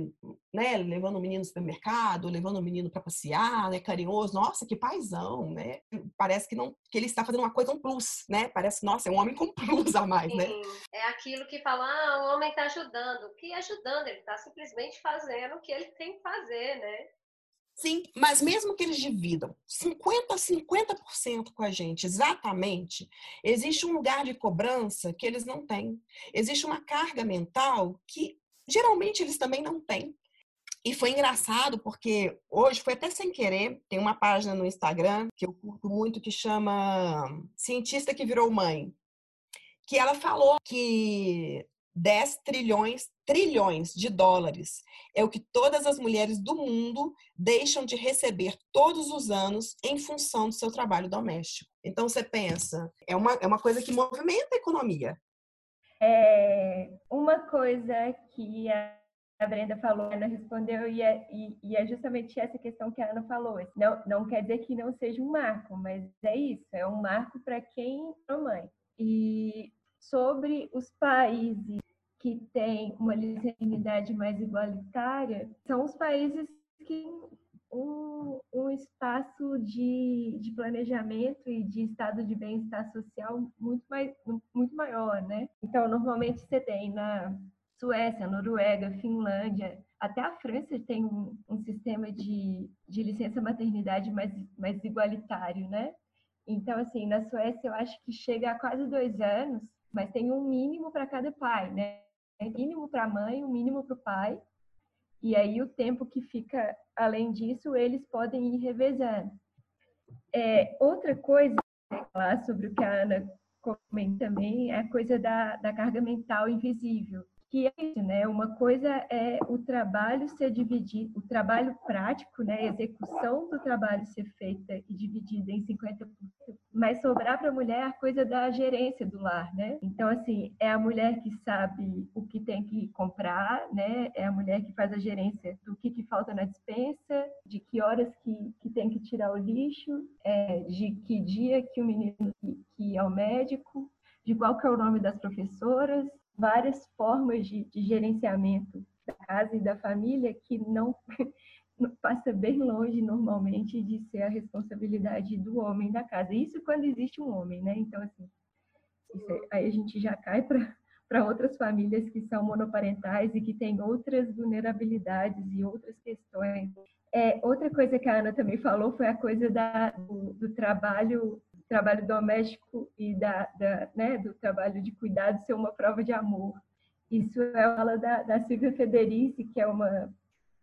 né, levando o menino no supermercado, levando o menino para passear, né, carinhoso, nossa, que paizão, né? Parece que não que ele está fazendo uma coisa um plus, né? Parece, nossa, é um homem com plus a mais, né? Sim. né? É aquilo que fala, ah, o homem está ajudando. Que ajudando? Ele está simplesmente fazendo o que ele tem que fazer, né? Sim, mas mesmo que eles dividam 50% a 50% com a gente, exatamente, existe um lugar de cobrança que eles não têm. Existe uma carga mental que geralmente eles também não têm. E foi engraçado porque hoje foi até sem querer, tem uma página no Instagram que eu curto muito que chama Cientista que virou mãe, que ela falou que 10 trilhões, trilhões de dólares é o que todas as mulheres do mundo deixam de receber todos os anos em função do seu trabalho doméstico. Então você pensa, é uma, é uma coisa que movimenta a economia. É uma coisa que a Brenda falou, a Ana respondeu, e é, e, e é, justamente essa questão que a Ana falou. Não, não quer dizer que não seja um marco, mas é isso, é um marco para quem é mãe. E sobre os países que têm uma licenciamidade mais igualitária, são os países que um, um espaço de, de planejamento e de estado de bem-estar social muito, mais, muito maior, né? Então, normalmente você tem na Suécia, Noruega, Finlândia, até a França tem um, um sistema de, de licença maternidade mais, mais igualitário, né? Então, assim, na Suécia eu acho que chega a quase dois anos mas tem um mínimo para cada pai, né? É mínimo para a mãe, um mínimo para o pai. E aí o tempo que fica além disso, eles podem ir revezando. É, outra coisa, falar sobre o que a Ana comenta também, é a coisa da, da carga mental invisível, que é né? Uma coisa é o trabalho ser dividido, o trabalho prático, né? A execução do trabalho ser feita e dividida em 50%, mas sobrar para a mulher a coisa da gerência do lar, né? Então, assim, é a mulher que sabe o que tem que comprar, né? É a mulher que faz a gerência do que, que falta na dispensa, de que horas que, que tem que tirar o lixo, é, de que dia que o menino que, que é ao médico, de qual que é o nome das professoras, várias formas de, de gerenciamento da casa e da família que não passa bem longe normalmente de ser a responsabilidade do homem da casa. Isso quando existe um homem, né? Então assim, aí a gente já cai para para outras famílias que são monoparentais e que têm outras vulnerabilidades e outras questões. É, outra coisa que a Ana também falou foi a coisa da, do, do trabalho trabalho doméstico e da, da, né, do trabalho de cuidado ser uma prova de amor. Isso é a fala da, da Silvia Federici, que é uma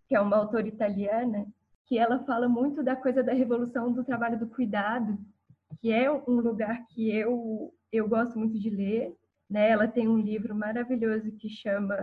que é uma autora italiana, que ela fala muito da coisa da revolução do trabalho do cuidado, que é um lugar que eu eu gosto muito de ler. Né? Ela tem um livro maravilhoso que chama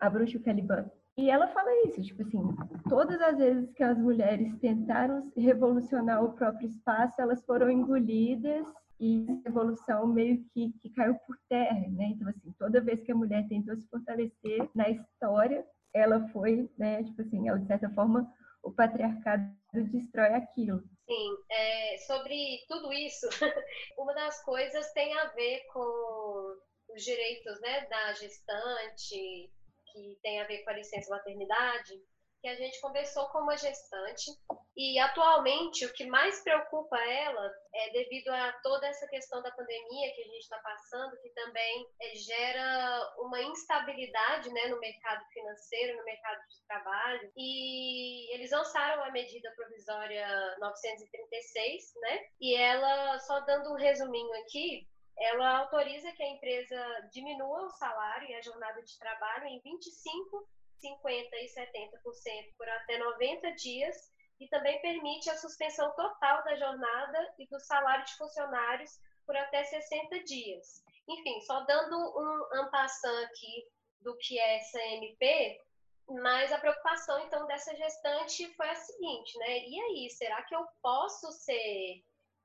A Bruxa Caliban, e ela fala isso, tipo assim, todas as vezes que as mulheres tentaram revolucionar o próprio espaço, elas foram engolidas e a revolução meio que, que caiu por terra, né? Então, assim, toda vez que a mulher tentou se fortalecer na história, ela foi, né, tipo assim, ela, de certa forma, o patriarcado destrói aquilo. Sim, é, sobre tudo isso, uma das coisas tem a ver com os direitos né, da gestante, que tem a ver com a licença maternidade, que a gente conversou com uma gestante e atualmente o que mais preocupa ela é devido a toda essa questão da pandemia que a gente está passando, que também é, gera uma instabilidade né, no mercado financeiro, no mercado de trabalho. E eles lançaram a medida provisória 936, né? E ela, só dando um resuminho aqui, ela autoriza que a empresa diminua o salário e a jornada de trabalho em 25, 50 e 70% por até 90 dias e também permite a suspensão total da jornada e do salário de funcionários por até 60 dias. Enfim, só dando um ampassão aqui do que é MP, mas a preocupação então dessa gestante foi a seguinte, né? E aí, será que eu posso ser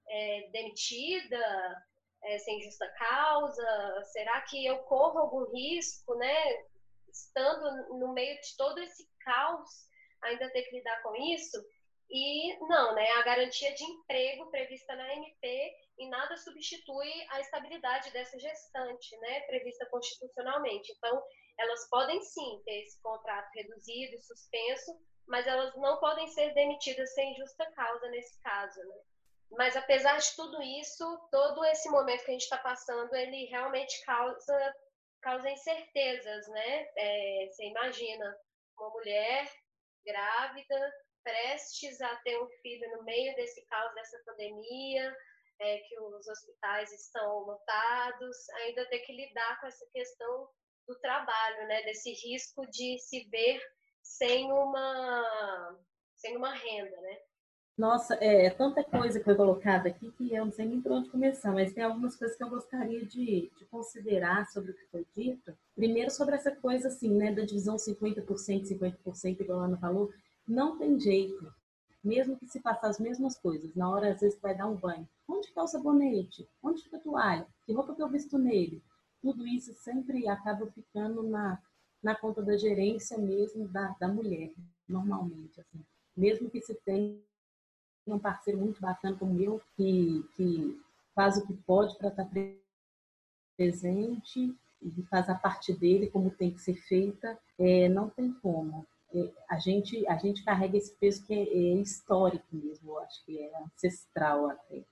é, demitida? É, sem justa causa? Será que eu corro algum risco, né? Estando no meio de todo esse caos, ainda ter que lidar com isso? E não, né? A garantia de emprego prevista na MP em nada substitui a estabilidade dessa gestante, né? Prevista constitucionalmente. Então, elas podem sim ter esse contrato reduzido, suspenso, mas elas não podem ser demitidas sem justa causa nesse caso, né? Mas apesar de tudo isso, todo esse momento que a gente está passando, ele realmente causa, causa incertezas, né? É, você imagina uma mulher grávida, prestes a ter um filho no meio desse caos dessa pandemia, é, que os hospitais estão lotados, ainda ter que lidar com essa questão do trabalho, né? Desse risco de se ver sem uma sem uma renda, né? Nossa, é, é tanta coisa que foi colocada aqui que eu não sei nem por onde começar, mas tem algumas coisas que eu gostaria de, de considerar sobre o que foi dito. Primeiro, sobre essa coisa assim, né, da divisão 50%, 50%, igual a Ana falou, não tem jeito. Mesmo que se faça as mesmas coisas, na hora às vezes vai dar um banho. Onde está o sabonete? Onde fica a toalha? Que roupa que eu visto nele? Tudo isso sempre acaba ficando na, na conta da gerência mesmo da, da mulher, normalmente. Assim. Mesmo que se tenha um parceiro muito bacana como eu, que, que faz o que pode para estar presente e faz a parte dele como tem que ser feita, é, não tem como. É, a, gente, a gente carrega esse peso que é, é histórico mesmo, eu acho que é ancestral até.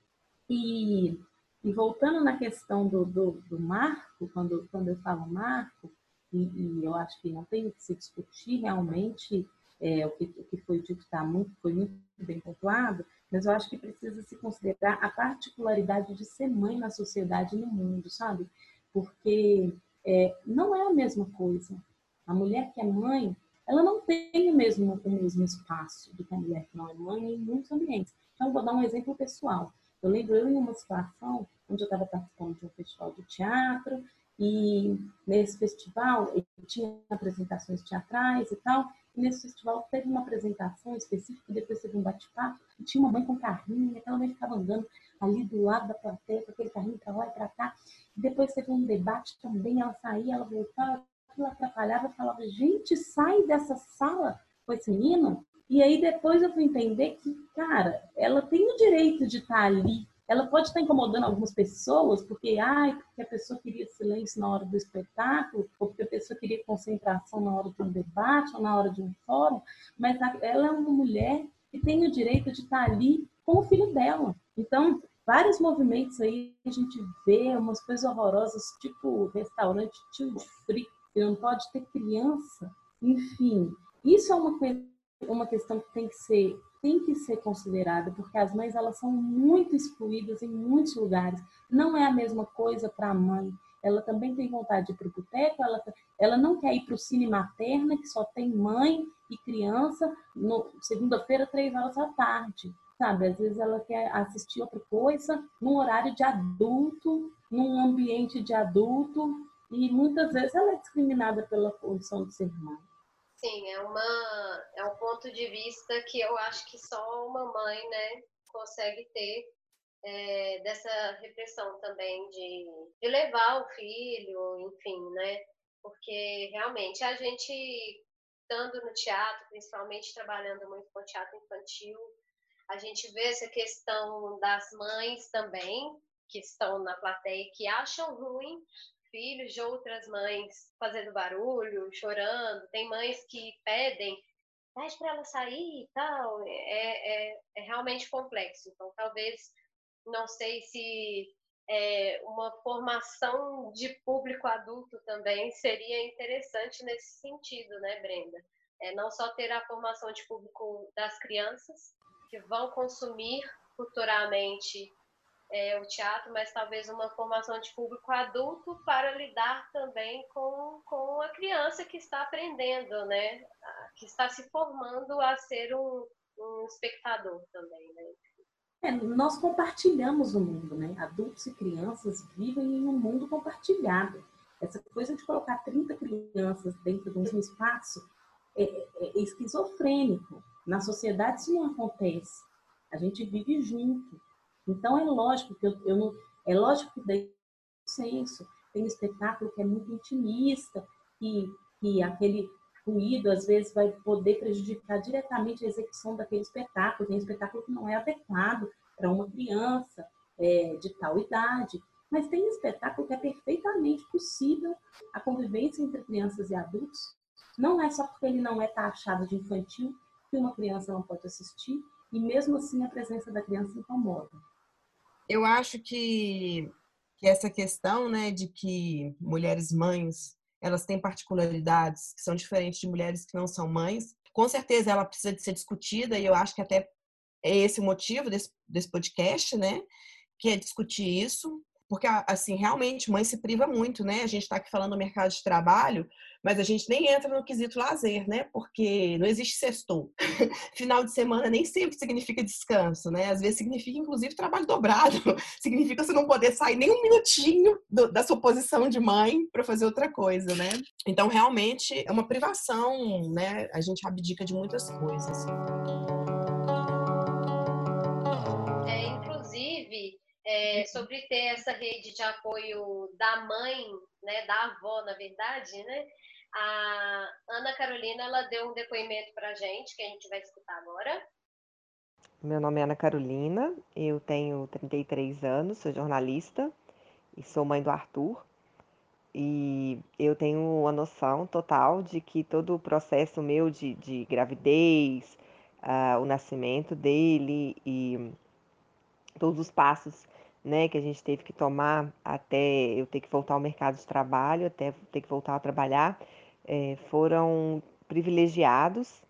E, e voltando na questão do, do, do, marco, quando, quando eu falo marco, e, e eu acho que não tem que se discutir realmente é, o, que, o que foi dito tá muito, foi muito bem pontuado, mas eu acho que precisa se considerar a particularidade de ser mãe na sociedade e no mundo, sabe? Porque é, não é a mesma coisa. A mulher que é mãe, ela não tem o mesmo, o mesmo espaço do que a mulher que não é mãe em muitos ambientes. Então, vou dar um exemplo pessoal. Eu lembro eu em uma situação onde eu estava participando de um festival de teatro E nesse festival, tinha apresentações teatrais e tal, nesse festival teve uma apresentação específica, depois teve um bate-papo, e tinha uma mãe com carrinho, aquela mãe ficava andando ali do lado da plateia, com aquele carrinho para lá e para cá. E depois teve um debate também, ela saía, ela voltava, aquilo atrapalhava, falava, gente, sai dessa sala com esse menino. E aí depois eu fui entender que, cara, ela tem o direito de estar ali ela pode estar incomodando algumas pessoas, porque, ai, porque a pessoa queria silêncio na hora do espetáculo, ou porque a pessoa queria concentração na hora de um debate, ou na hora de um fórum, mas ela é uma mulher que tem o direito de estar ali com o filho dela. Então, vários movimentos aí a gente vê umas coisas horrorosas, tipo restaurante tio que não pode ter criança. Enfim, isso é uma, uma questão que tem que ser tem que ser considerada, porque as mães elas são muito excluídas em muitos lugares. Não é a mesma coisa para a mãe. Ela também tem vontade de ir para o boteco, ela, ela não quer ir para o cine materna, que só tem mãe e criança, segunda-feira, três horas da tarde. Sabe, às vezes ela quer assistir outra coisa num horário de adulto, num ambiente de adulto, e muitas vezes ela é discriminada pela condição de ser mãe. Sim, é, uma, é um ponto de vista que eu acho que só uma mãe né, consegue ter é, dessa repressão também de, de levar o filho, enfim, né? Porque realmente a gente, estando no teatro, principalmente trabalhando muito com teatro infantil, a gente vê essa questão das mães também, que estão na plateia, que acham ruim filhos de outras mães fazendo barulho, chorando. Tem mães que pedem, pede para ela sair e tal. É, é, é, realmente complexo. Então, talvez, não sei se é, uma formação de público adulto também seria interessante nesse sentido, né, Brenda? É, não só ter a formação de público das crianças, que vão consumir futuramente é, o teatro, mas talvez uma formação de público adulto para lidar também com, com a criança que está aprendendo, né? Que está se formando a ser um, um espectador também, né? É, nós compartilhamos o mundo, né? Adultos e crianças vivem em um mundo compartilhado. Essa coisa de colocar 30 crianças dentro do mesmo espaço é, é, é esquizofrênico. Na sociedade isso não acontece. A gente vive junto. Então é lógico que eu, eu não, é lógico que daí senso tem um espetáculo que é muito intimista e que aquele ruído às vezes vai poder prejudicar diretamente a execução daquele espetáculo. Tem espetáculo que não é adequado para uma criança é, de tal idade, mas tem espetáculo que é perfeitamente possível a convivência entre crianças e adultos. Não é só porque ele não é taxado de infantil que uma criança não pode assistir, e mesmo assim a presença da criança incomoda eu acho que, que essa questão, né, de que mulheres mães elas têm particularidades que são diferentes de mulheres que não são mães, com certeza ela precisa de ser discutida e eu acho que até é esse o motivo desse, desse podcast, né, que é discutir isso, porque assim realmente mãe se priva muito, né? A gente está aqui falando do mercado de trabalho, mas a gente nem entra no quesito lazer, né? Porque não existe sextou. Final de semana nem sempre significa descanso, né? Às vezes significa, inclusive, trabalho dobrado. significa você não poder sair nem um minutinho do, da sua posição de mãe para fazer outra coisa, né? Então, realmente, é uma privação, né? A gente abdica de muitas coisas. É, sobre ter essa rede de apoio da mãe, né, da avó, na verdade, né? A Ana Carolina ela deu um depoimento para a gente que a gente vai escutar agora. Meu nome é Ana Carolina, eu tenho 33 anos, sou jornalista e sou mãe do Arthur. E eu tenho a noção total de que todo o processo meu de, de gravidez, uh, o nascimento dele e todos os passos né, que a gente teve que tomar até eu ter que voltar ao mercado de trabalho, até ter que voltar a trabalhar, é, foram privilegiados.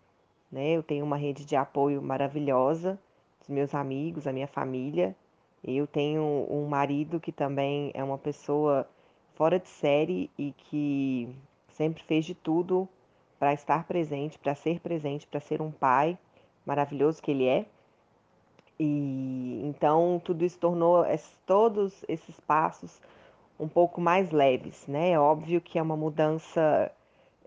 Né? Eu tenho uma rede de apoio maravilhosa dos meus amigos, a minha família. Eu tenho um marido que também é uma pessoa fora de série e que sempre fez de tudo para estar presente, para ser presente, para ser um pai maravilhoso que ele é. E então tudo isso tornou todos esses passos um pouco mais leves, né? É óbvio que é uma mudança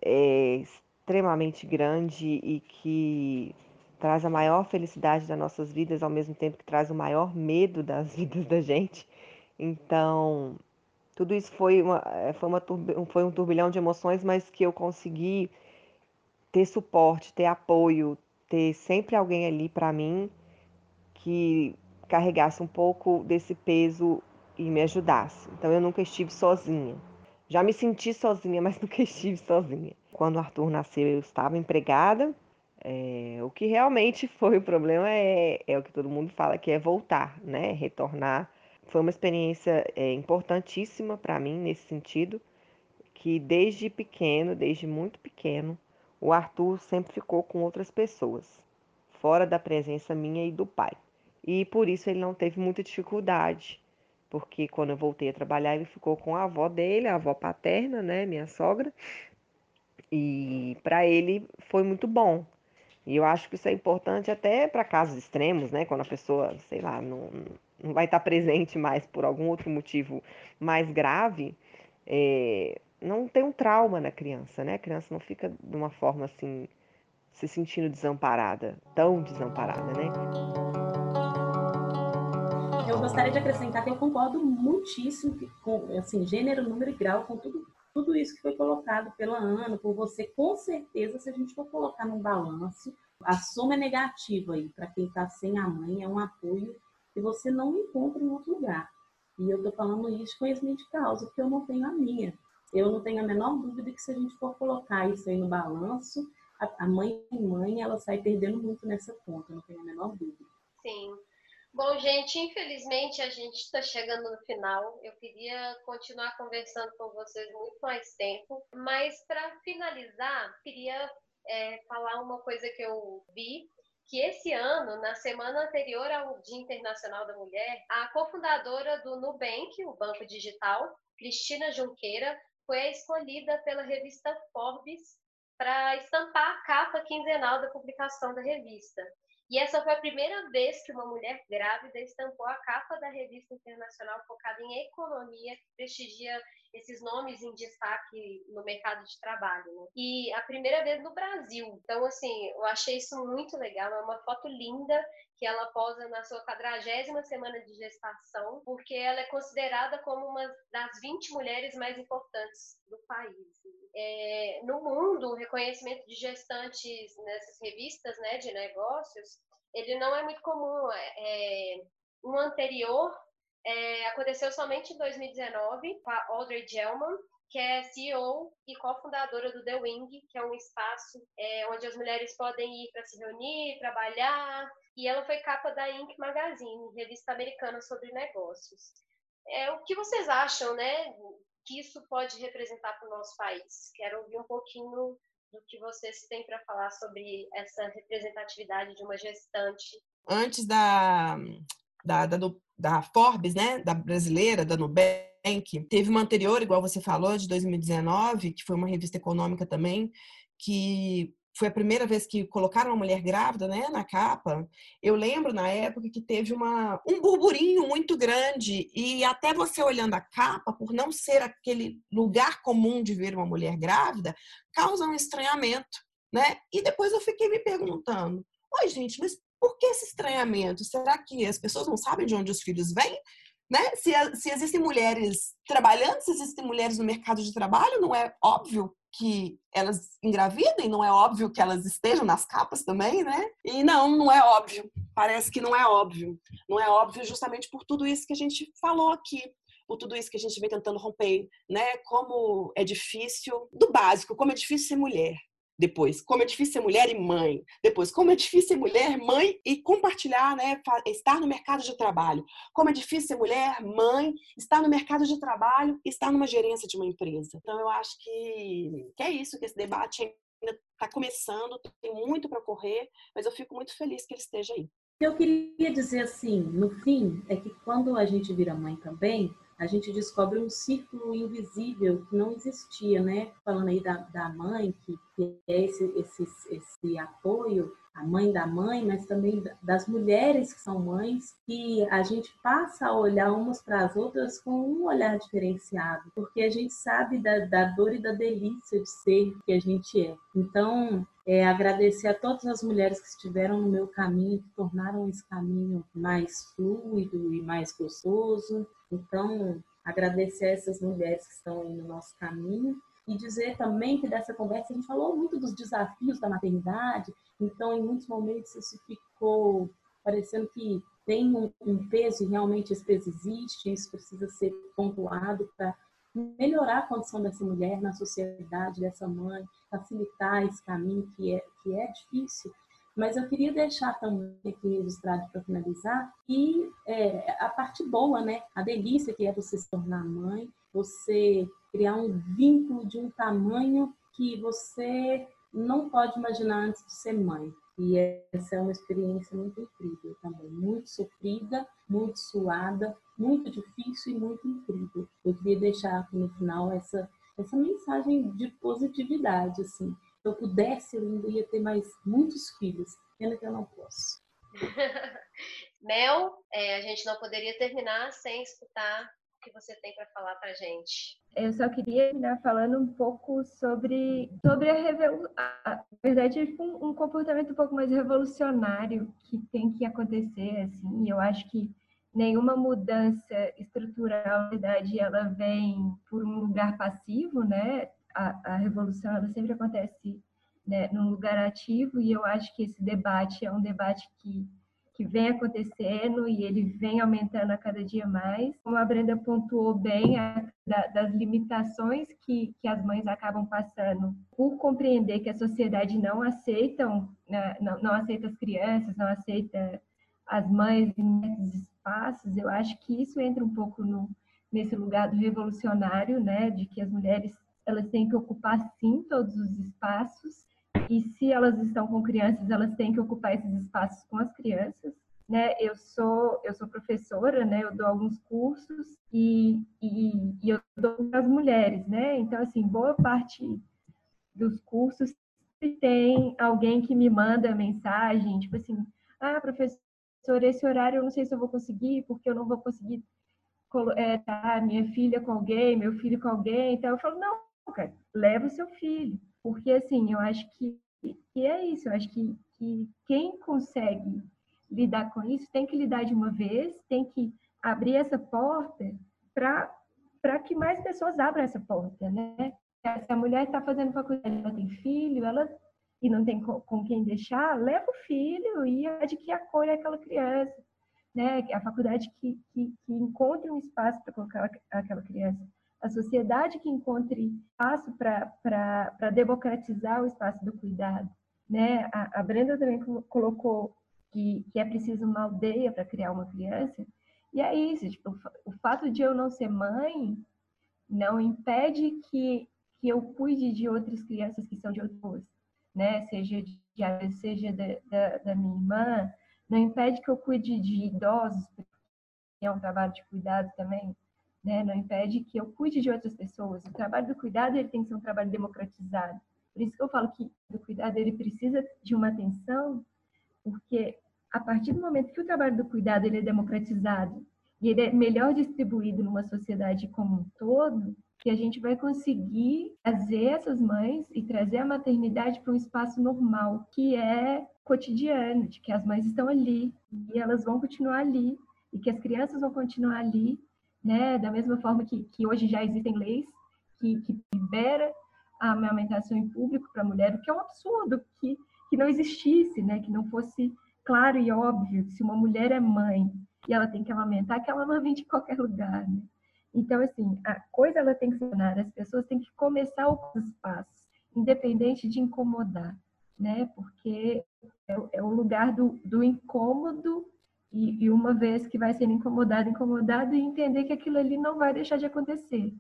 é, extremamente grande e que traz a maior felicidade das nossas vidas, ao mesmo tempo que traz o maior medo das vidas da gente. Então, tudo isso foi, uma, é, foi, uma, foi um turbilhão de emoções, mas que eu consegui ter suporte, ter apoio, ter sempre alguém ali para mim que carregasse um pouco desse peso e me ajudasse. Então eu nunca estive sozinha. Já me senti sozinha, mas nunca estive sozinha. Quando o Arthur nasceu, eu estava empregada. É, o que realmente foi o problema é, é o que todo mundo fala, que é voltar, né? Retornar. Foi uma experiência é, importantíssima para mim nesse sentido, que desde pequeno, desde muito pequeno, o Arthur sempre ficou com outras pessoas, fora da presença minha e do pai. E por isso ele não teve muita dificuldade porque quando eu voltei a trabalhar, ele ficou com a avó dele, a avó paterna, né, minha sogra. E para ele foi muito bom. E eu acho que isso é importante até para casos extremos, né, quando a pessoa, sei lá, não, não vai estar presente mais por algum outro motivo mais grave, é, não tem um trauma na criança, né? A criança não fica de uma forma assim, se sentindo desamparada, tão desamparada, né? Eu gostaria de acrescentar que eu concordo muitíssimo com assim, gênero, número e grau com tudo, tudo isso que foi colocado pela Ana, por você. Com certeza, se a gente for colocar num balanço, a soma é negativa aí para quem está sem a mãe, é um apoio que você não encontra em outro lugar. E eu estou falando isso de conhecimento de causa, porque eu não tenho a minha. Eu não tenho a menor dúvida que se a gente for colocar isso aí no balanço, a mãe e mãe, ela sai perdendo muito nessa conta, não tenho a menor dúvida. Sim. Bom, gente, infelizmente a gente está chegando no final. Eu queria continuar conversando com vocês muito mais tempo, mas para finalizar, queria é, falar uma coisa que eu vi que esse ano, na semana anterior ao Dia Internacional da Mulher, a cofundadora do Nubank, o banco digital, Cristina Junqueira, foi escolhida pela revista Forbes para estampar a capa quinzenal da publicação da revista. E essa foi a primeira vez que uma mulher grávida estampou a capa da revista internacional focada em economia, que prestigia esses nomes em destaque no mercado de trabalho. Né? E a primeira vez no Brasil. Então, assim, eu achei isso muito legal. É uma foto linda que ela posa na sua quadragésima semana de gestação, porque ela é considerada como uma das 20 mulheres mais importantes do país. É, no mundo, o reconhecimento de gestantes nessas revistas né, de negócios, ele não é muito comum. É, é um anterior é, aconteceu somente em 2019 com a Audrey Gelman, que é CEO e cofundadora do The Wing, que é um espaço é, onde as mulheres podem ir para se reunir, trabalhar. E ela foi capa da Inc. Magazine, revista americana sobre negócios. É, o que vocês acham, né, que isso pode representar para o nosso país? Quero ouvir um pouquinho do que vocês têm para falar sobre essa representatividade de uma gestante. Antes da, da, da, da Forbes, né, da brasileira, da Nubank, teve uma anterior, igual você falou, de 2019, que foi uma revista econômica também, que foi a primeira vez que colocaram uma mulher grávida né, na capa. Eu lembro na época que teve uma, um burburinho muito grande, e até você olhando a capa, por não ser aquele lugar comum de ver uma mulher grávida, causa um estranhamento. Né? E depois eu fiquei me perguntando: oi, gente, mas por que esse estranhamento? Será que as pessoas não sabem de onde os filhos vêm? Né? Se, se existem mulheres trabalhando, se existem mulheres no mercado de trabalho, não é óbvio que elas engravidem, não é óbvio que elas estejam nas capas também, né? E não, não é óbvio. Parece que não é óbvio. Não é óbvio justamente por tudo isso que a gente falou aqui, por tudo isso que a gente vem tentando romper, né? Como é difícil, do básico, como é difícil ser mulher, depois, como é difícil ser mulher e mãe. Depois, como é difícil ser mulher, mãe e compartilhar, né? Estar no mercado de trabalho. Como é difícil ser mulher, mãe, estar no mercado de trabalho, estar numa gerência de uma empresa. Então, eu acho que, que é isso, que esse debate ainda está começando, tem muito para correr, mas eu fico muito feliz que ele esteja aí. Eu queria dizer assim, no fim, é que quando a gente vira mãe também, a gente descobre um círculo invisível que não existia, né? Falando aí da, da mãe, que, é esse, esse, esse apoio, a mãe da mãe, mas também das mulheres que são mães, que a gente passa a olhar umas para as outras com um olhar diferenciado, porque a gente sabe da, da dor e da delícia de ser que a gente é. Então, é, agradecer a todas as mulheres que estiveram no meu caminho, que tornaram esse caminho mais fluido e mais gostoso. Então, agradecer a essas mulheres que estão aí no nosso caminho e dizer também que dessa conversa a gente falou muito dos desafios da maternidade, então em muitos momentos isso ficou parecendo que tem um, um peso e realmente esse peso existe, isso precisa ser pontuado para melhorar a condição dessa mulher na sociedade, dessa mãe, facilitar esse caminho que é, que é difícil. Mas eu queria deixar também aqui registrado para finalizar e é, a parte boa, né? A delícia que é você se tornar mãe, você criar um vínculo de um tamanho que você não pode imaginar antes de ser mãe. E essa é uma experiência muito incrível também, muito sofrida, muito suada, muito difícil e muito incrível. Eu queria deixar aqui no final essa essa mensagem de positividade, assim. Se eu pudesse, eu ainda ia ter mais muitos filhos. Pena que eu não posso. Mel, é, a gente não poderia terminar sem escutar que você tem para falar para gente? Eu só queria terminar falando um pouco sobre, sobre a revolução. Na verdade, um, um comportamento um pouco mais revolucionário que tem que acontecer, assim. Eu acho que nenhuma mudança estrutural, na verdade, ela vem por um lugar passivo, né? A, a revolução, ela sempre acontece né, num lugar ativo, e eu acho que esse debate é um debate que que vem acontecendo e ele vem aumentando a cada dia mais. Como a Brenda pontuou bem, a, da, das limitações que, que as mães acabam passando por compreender que a sociedade não aceita, né, não, não aceita as crianças, não aceita as mães nesses espaços, eu acho que isso entra um pouco no, nesse lugar do revolucionário, né, de que as mulheres elas têm que ocupar sim todos os espaços e se elas estão com crianças, elas têm que ocupar esses espaços com as crianças. Né? Eu sou eu sou professora, né? Eu dou alguns cursos e, e, e eu dou para as mulheres, né? Então assim, boa parte dos cursos tem alguém que me manda mensagem, tipo assim, ah, professor, esse horário eu não sei se eu vou conseguir, porque eu não vou conseguir é, tá, minha filha com alguém, meu filho com alguém. Então eu falo, não, cara, leva o seu filho. Porque, assim, eu acho que, que é isso. Eu acho que, que quem consegue lidar com isso tem que lidar de uma vez, tem que abrir essa porta para que mais pessoas abram essa porta, né? Se a mulher está fazendo faculdade, ela tem filho, ela e não tem com, com quem deixar, leva o filho e a de que acolhe aquela criança, né? A faculdade que, que, que encontre um espaço para colocar aquela criança a sociedade que encontre espaço para democratizar o espaço do cuidado. Né? A, a Brenda também colocou que, que é preciso uma aldeia para criar uma criança. E é isso, tipo, o fato de eu não ser mãe não impede que, que eu cuide de outras crianças que são de outros, né? Seja de seja da, da, da minha irmã, não impede que eu cuide de idosos, que é um trabalho de cuidado também, né? Não impede que eu cuide de outras pessoas. O trabalho do cuidado ele tem que ser um trabalho democratizado. Por isso que eu falo que o cuidado ele precisa de uma atenção, porque a partir do momento que o trabalho do cuidado ele é democratizado e ele é melhor distribuído numa sociedade como um todo, que a gente vai conseguir trazer essas mães e trazer a maternidade para um espaço normal, que é cotidiano, de que as mães estão ali e elas vão continuar ali e que as crianças vão continuar ali né? Da mesma forma que, que hoje já existem leis que, que libera a amamentação em público para a mulher, o que é um absurdo que, que não existisse, né? Que não fosse claro e óbvio que se uma mulher é mãe e ela tem que amamentar, que ela amamente em qualquer lugar, né? Então, assim, a coisa ela tem que funcionar, as pessoas têm que começar os passos, independente de incomodar, né? Porque é, é o lugar do, do incômodo e, e, uma vez que vai ser incomodado, incomodado, e entender que aquilo ali não vai deixar de acontecer.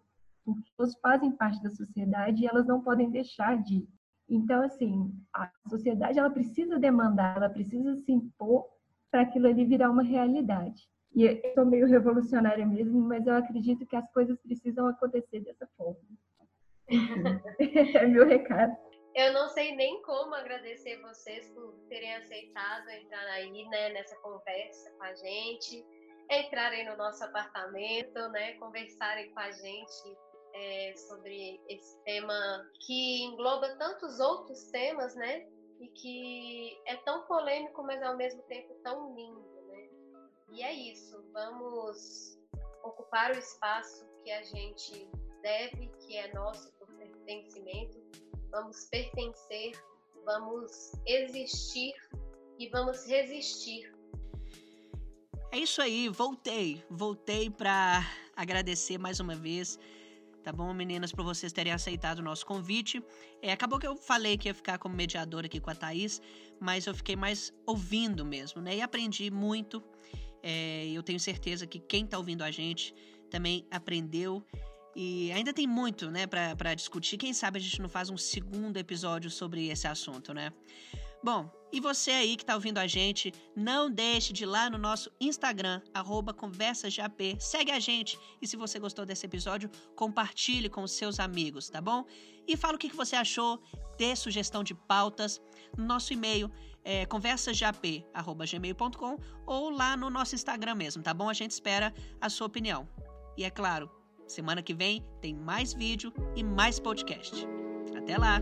Porque elas fazem parte da sociedade e elas não podem deixar de. Então, assim, a sociedade ela precisa demandar, ela precisa se impor para aquilo ali virar uma realidade. E eu sou meio revolucionária mesmo, mas eu acredito que as coisas precisam acontecer dessa forma. É meu recado. Eu não sei nem como agradecer vocês por terem aceitado entrar aí, né, nessa conversa com a gente, entrarem no nosso apartamento, né, conversarem com a gente é, sobre esse tema que engloba tantos outros temas, né, e que é tão polêmico, mas ao mesmo tempo tão lindo, né? E é isso. Vamos ocupar o espaço que a gente deve, que é nosso por pertencimento vamos pertencer, vamos existir e vamos resistir. É isso aí, voltei, voltei para agradecer mais uma vez, tá bom, meninas, por vocês terem aceitado o nosso convite. É, acabou que eu falei que ia ficar como mediadora aqui com a Thaís, mas eu fiquei mais ouvindo mesmo, né? E aprendi muito. É, eu tenho certeza que quem está ouvindo a gente também aprendeu e ainda tem muito, né, para discutir. Quem sabe a gente não faz um segundo episódio sobre esse assunto, né? Bom, e você aí que tá ouvindo a gente, não deixe de ir lá no nosso Instagram, conversasgap, segue a gente e se você gostou desse episódio, compartilhe com os seus amigos, tá bom? E fala o que você achou, dê sugestão de pautas no nosso e-mail, é, ou lá no nosso Instagram mesmo, tá bom? A gente espera a sua opinião. E é claro, Semana que vem tem mais vídeo e mais podcast. Até lá!